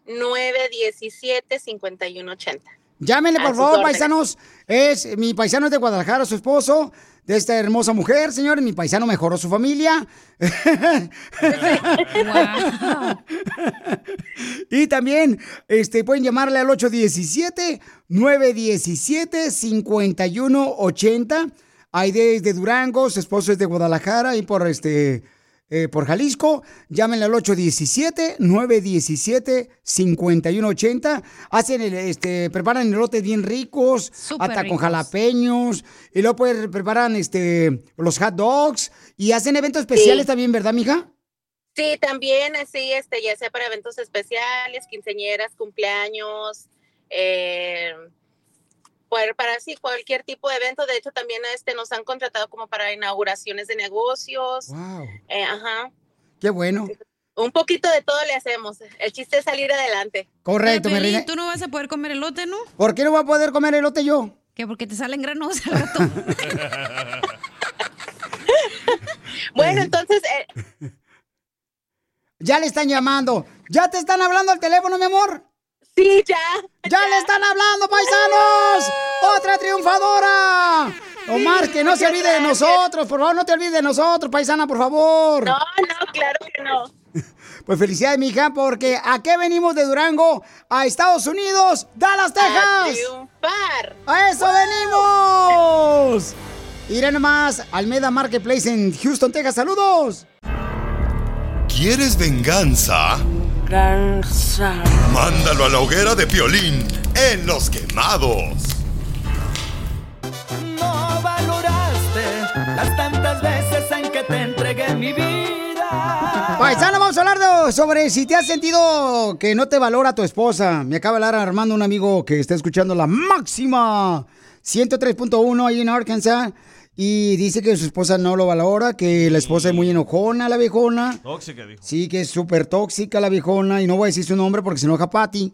817-917-5180. Llámenle, por favor, órdenes. paisanos. Es mi paisano es de Guadalajara, su esposo, de esta hermosa mujer, señores. Mi paisano mejoró su familia. y también este, pueden llamarle al 817-917-5180. Aide es de Durango, su esposo es de Guadalajara y por este eh, por Jalisco. Llámenle al 817-917-5180. Hacen el, este, preparan elotes bien ricos, Súper hasta con jalapeños. Y luego pues, preparan este, los hot dogs. Y hacen eventos especiales Sí. también, ¿verdad, mija? Sí, también así, este, ya sea para eventos especiales, quinceañeras, cumpleaños, eh, para sí, cualquier tipo de evento. De hecho, también este, nos han contratado como para inauguraciones de negocios. Wow. Eh, ajá. Qué bueno. Un poquito de todo le hacemos. El chiste es salir adelante. Correcto, mi Piolín, reina. tú no vas a poder comer elote, ¿no? ¿Por qué no voy a poder comer elote yo? Que porque te salen granos al rato. Bueno, entonces, eh, Ya le están llamando. ¿Ya te están hablando al teléfono, mi amor? Sí, ya. ¡Ya, le están hablando, paisanos! ¡Otra triunfadora! Omar, que no se olvide de nosotros, por favor, no te olvides de nosotros, paisana, por favor. No, no, claro que no. Pues felicidades, mija, porque ¿a qué venimos de Durango? A Estados Unidos, Dallas, Texas. triunfar. ¡A eso venimos! Iré nomás, Almeda Marketplace en Houston, Texas. ¡Saludos! ¿Quieres venganza? Mándalo a la hoguera de Piolín en Los Quemados. No valoraste las tantas veces en que te entregué mi vida. Paisano, vamos a hablar de- sobre si te has sentido que no te valora tu esposa. Me acaba de hablar Armando, un amigo que está escuchando la máxima 103.1 ahí en Arkansas. Y dice que su esposa no lo valora, que la esposa es muy enojona, la viejona. Tóxica, dijo. Sí, que es súper tóxica la viejona. Y no voy a decir su nombre porque se enoja Patty.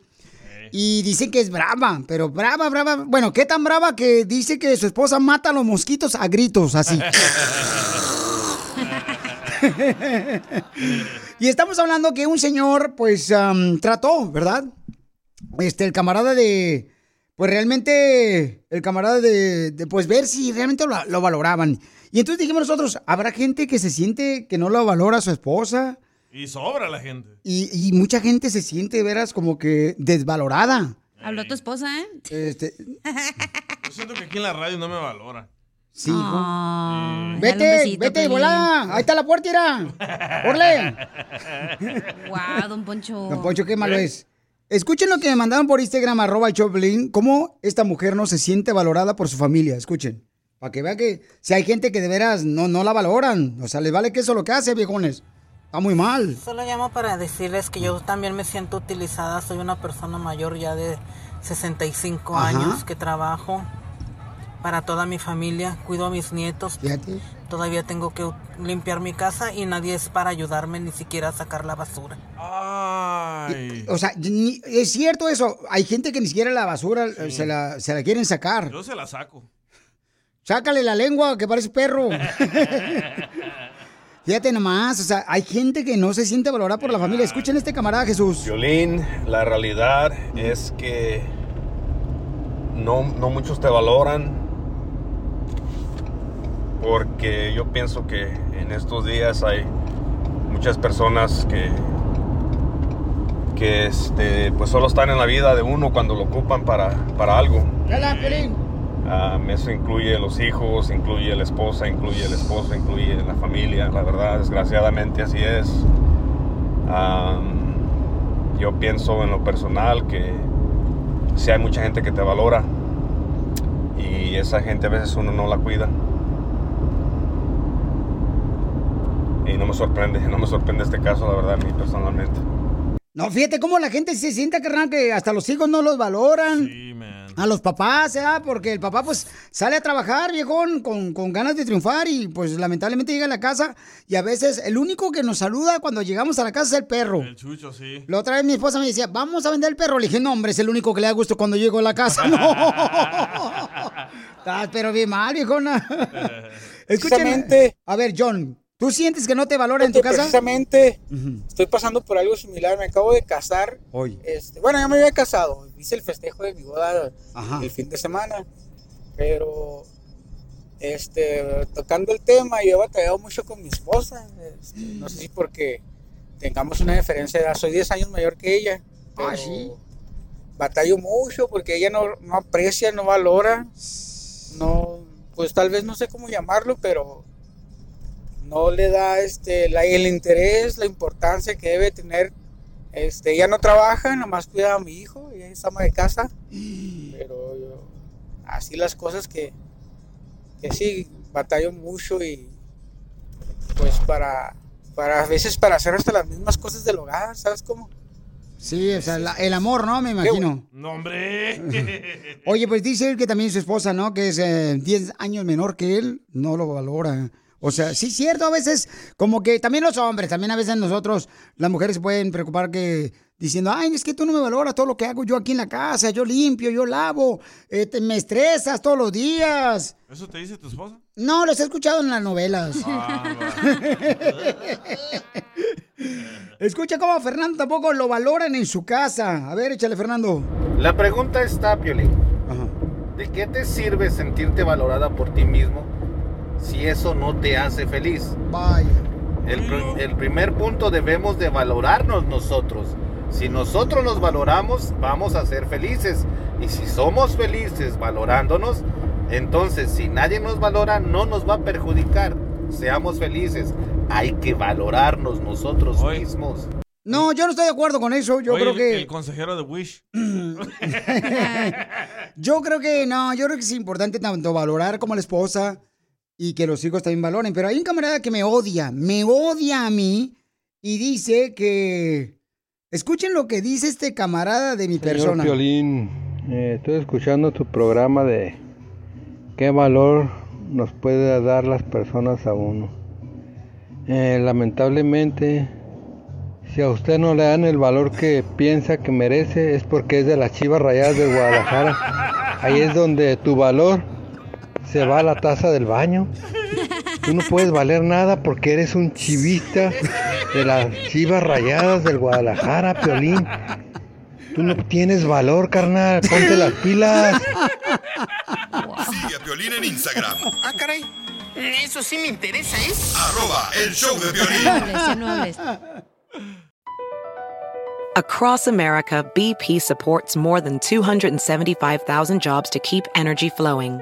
Y dicen que es brava, pero brava, brava. Bueno, ¿qué tan brava que dice que su esposa mata a los mosquitos a gritos, así? y estamos hablando que un señor, pues, trató, ¿verdad? Este, el camarada de, pues realmente, el camarada de, de, pues, ver si realmente lo, lo valoraban. Y entonces dijimos nosotros, ¿habrá gente que se siente que no lo valora a su esposa? Y sobra la gente. Y, y mucha gente se siente, de veras, como que desvalorada. Habló tu esposa, ¿eh? Este, Yo siento que aquí en la radio no me valora. sí, hijo. Un Vete, besito, vete, Piolín. volá. Ahí está la puerta, irá. Orle. Guau, don Poncho. Don Poncho, qué malo es. Escuchen lo que me mandaron por Instagram, arroba Choplin, cómo esta mujer no se siente valorada por su familia. Escuchen. Para que vean que si hay gente que de veras no, no la valoran. O sea, les vale que eso lo que hace, viejones. Está muy mal. Solo llamo para decirles que yo también me siento utilizada. Soy una persona mayor ya de 65 Ajá. años que trabajo para toda mi familia, cuido a mis nietos. Fíjate. Todavía tengo que limpiar mi casa y nadie es para ayudarme ni siquiera a sacar la basura. Ay. O sea, ni- es cierto eso. Hay gente que ni siquiera la basura eh, se, la, se la quieren sacar. Yo se la saco. Sácale la lengua, que parece perro. Fíjate nomás, o sea, hay gente que no se siente valorada por la familia. Escuchen este camarada Jesús. Violín, la realidad es que no, no muchos te valoran porque yo pienso que en estos días hay muchas personas que que este pues solo están en la vida de uno cuando lo ocupan para, para algo. Ah, eso incluye los hijos, incluye la esposa, incluye el esposo, incluye la familia, la verdad, desgraciadamente así es. Yo pienso en lo personal que sí hay mucha gente que te valora y esa gente a veces uno no la cuida. Y no me sorprende, no me sorprende este caso, la verdad, a mí personalmente. No, fíjate cómo la gente se siente, carnal, que hasta los hijos no los valoran. a los papás, ¿eh? Porque el papá, pues, sale a trabajar, viejón, con, con ganas de triunfar y, pues, lamentablemente llega a la casa y a veces el único que nos saluda cuando llegamos a la casa es el perro. El chucho, sí. La otra vez mi esposa me decía, vamos a vender el perro. Le dije, no, hombre, es el único que le da gusto cuando llego a la casa. No. Estás pero bien mal, viejona. Escúchame. A ver, John, ¿tú sientes que no te valoran en tu casa? Precisamente estoy pasando por algo similar. Me acabo de casar. Hoy. Este, bueno, ya me había casado. Hice el festejo de mi boda Ajá. el fin de semana. Pero, este, tocando el tema, yo he batallado mucho con mi esposa. Este, no sé si porque tengamos una diferencia de edad. Soy 10 años mayor que ella. Ah, pero sí. Batallo mucho porque ella no, no aprecia, no valora. No, pues tal vez no sé cómo llamarlo, pero no le da este la- el interés, la importancia que debe tener. Este, ella no trabaja, nomás cuida a mi hijo, ella es ama de casa. Pero yo- así las cosas que, que sí, batallo mucho y pues para, para a veces para hacer hasta las mismas cosas del hogar, ¿sabes cómo? Sí, o sea, la- el amor, ¿no? Me imagino. No, hombre. Oye, pues dice él que también su esposa, ¿no? Que es eh, 10 años menor que él, no lo valora. O sea, sí, cierto, a veces, como que también los hombres, también a veces nosotros, las mujeres se pueden preocupar que diciendo, ay, es que tú no me valoras todo lo que hago yo aquí en la casa, yo limpio, yo lavo, eh, te- me estresas todos los días. ¿Eso te dice tu esposa? No, los he escuchado en las novelas. Ah, Escucha cómo Fernando tampoco lo valoran en su casa. A ver, échale, Fernando. La pregunta está, Piolín. ¿De qué te sirve sentirte valorada por ti mismo si eso no te hace feliz? Vaya. El, pr- el primer punto debemos de valorarnos nosotros. Si nosotros nos valoramos, vamos a ser felices. Y si somos felices valorándonos, entonces si nadie nos valora, no nos va a perjudicar. Seamos felices. Hay que valorarnos nosotros mismos. No, yo no estoy de acuerdo con eso. Yo Oye, creo que. El consejero de Wish. Yo creo que no, yo creo que es importante tanto valorar como la esposa y que los hijos también valoren. Pero hay un camarada que me odia, me odia a mí y dice que. Escuchen lo que dice este camarada de mi Señor persona. Piolín, eh, estoy escuchando tu programa de qué valor nos puede dar las personas a uno. Eh, lamentablemente, si a usted no le dan el valor que piensa que merece, es porque es de las Chivas Rayadas de Guadalajara. Ahí es donde tu valor se va a la taza del baño. Tú no puedes valer nada porque eres un chivista de las Chivas Rayadas del Guadalajara, Piolín. Tú no tienes valor, carnal. Ponte las pilas. Sigue a Piolín en Instagram. Ah, caray. Eso sí me interesa, ¿eh? Arroba el show de Piolín. Across America, BP supports more than 275,000 jobs to keep energy flowing.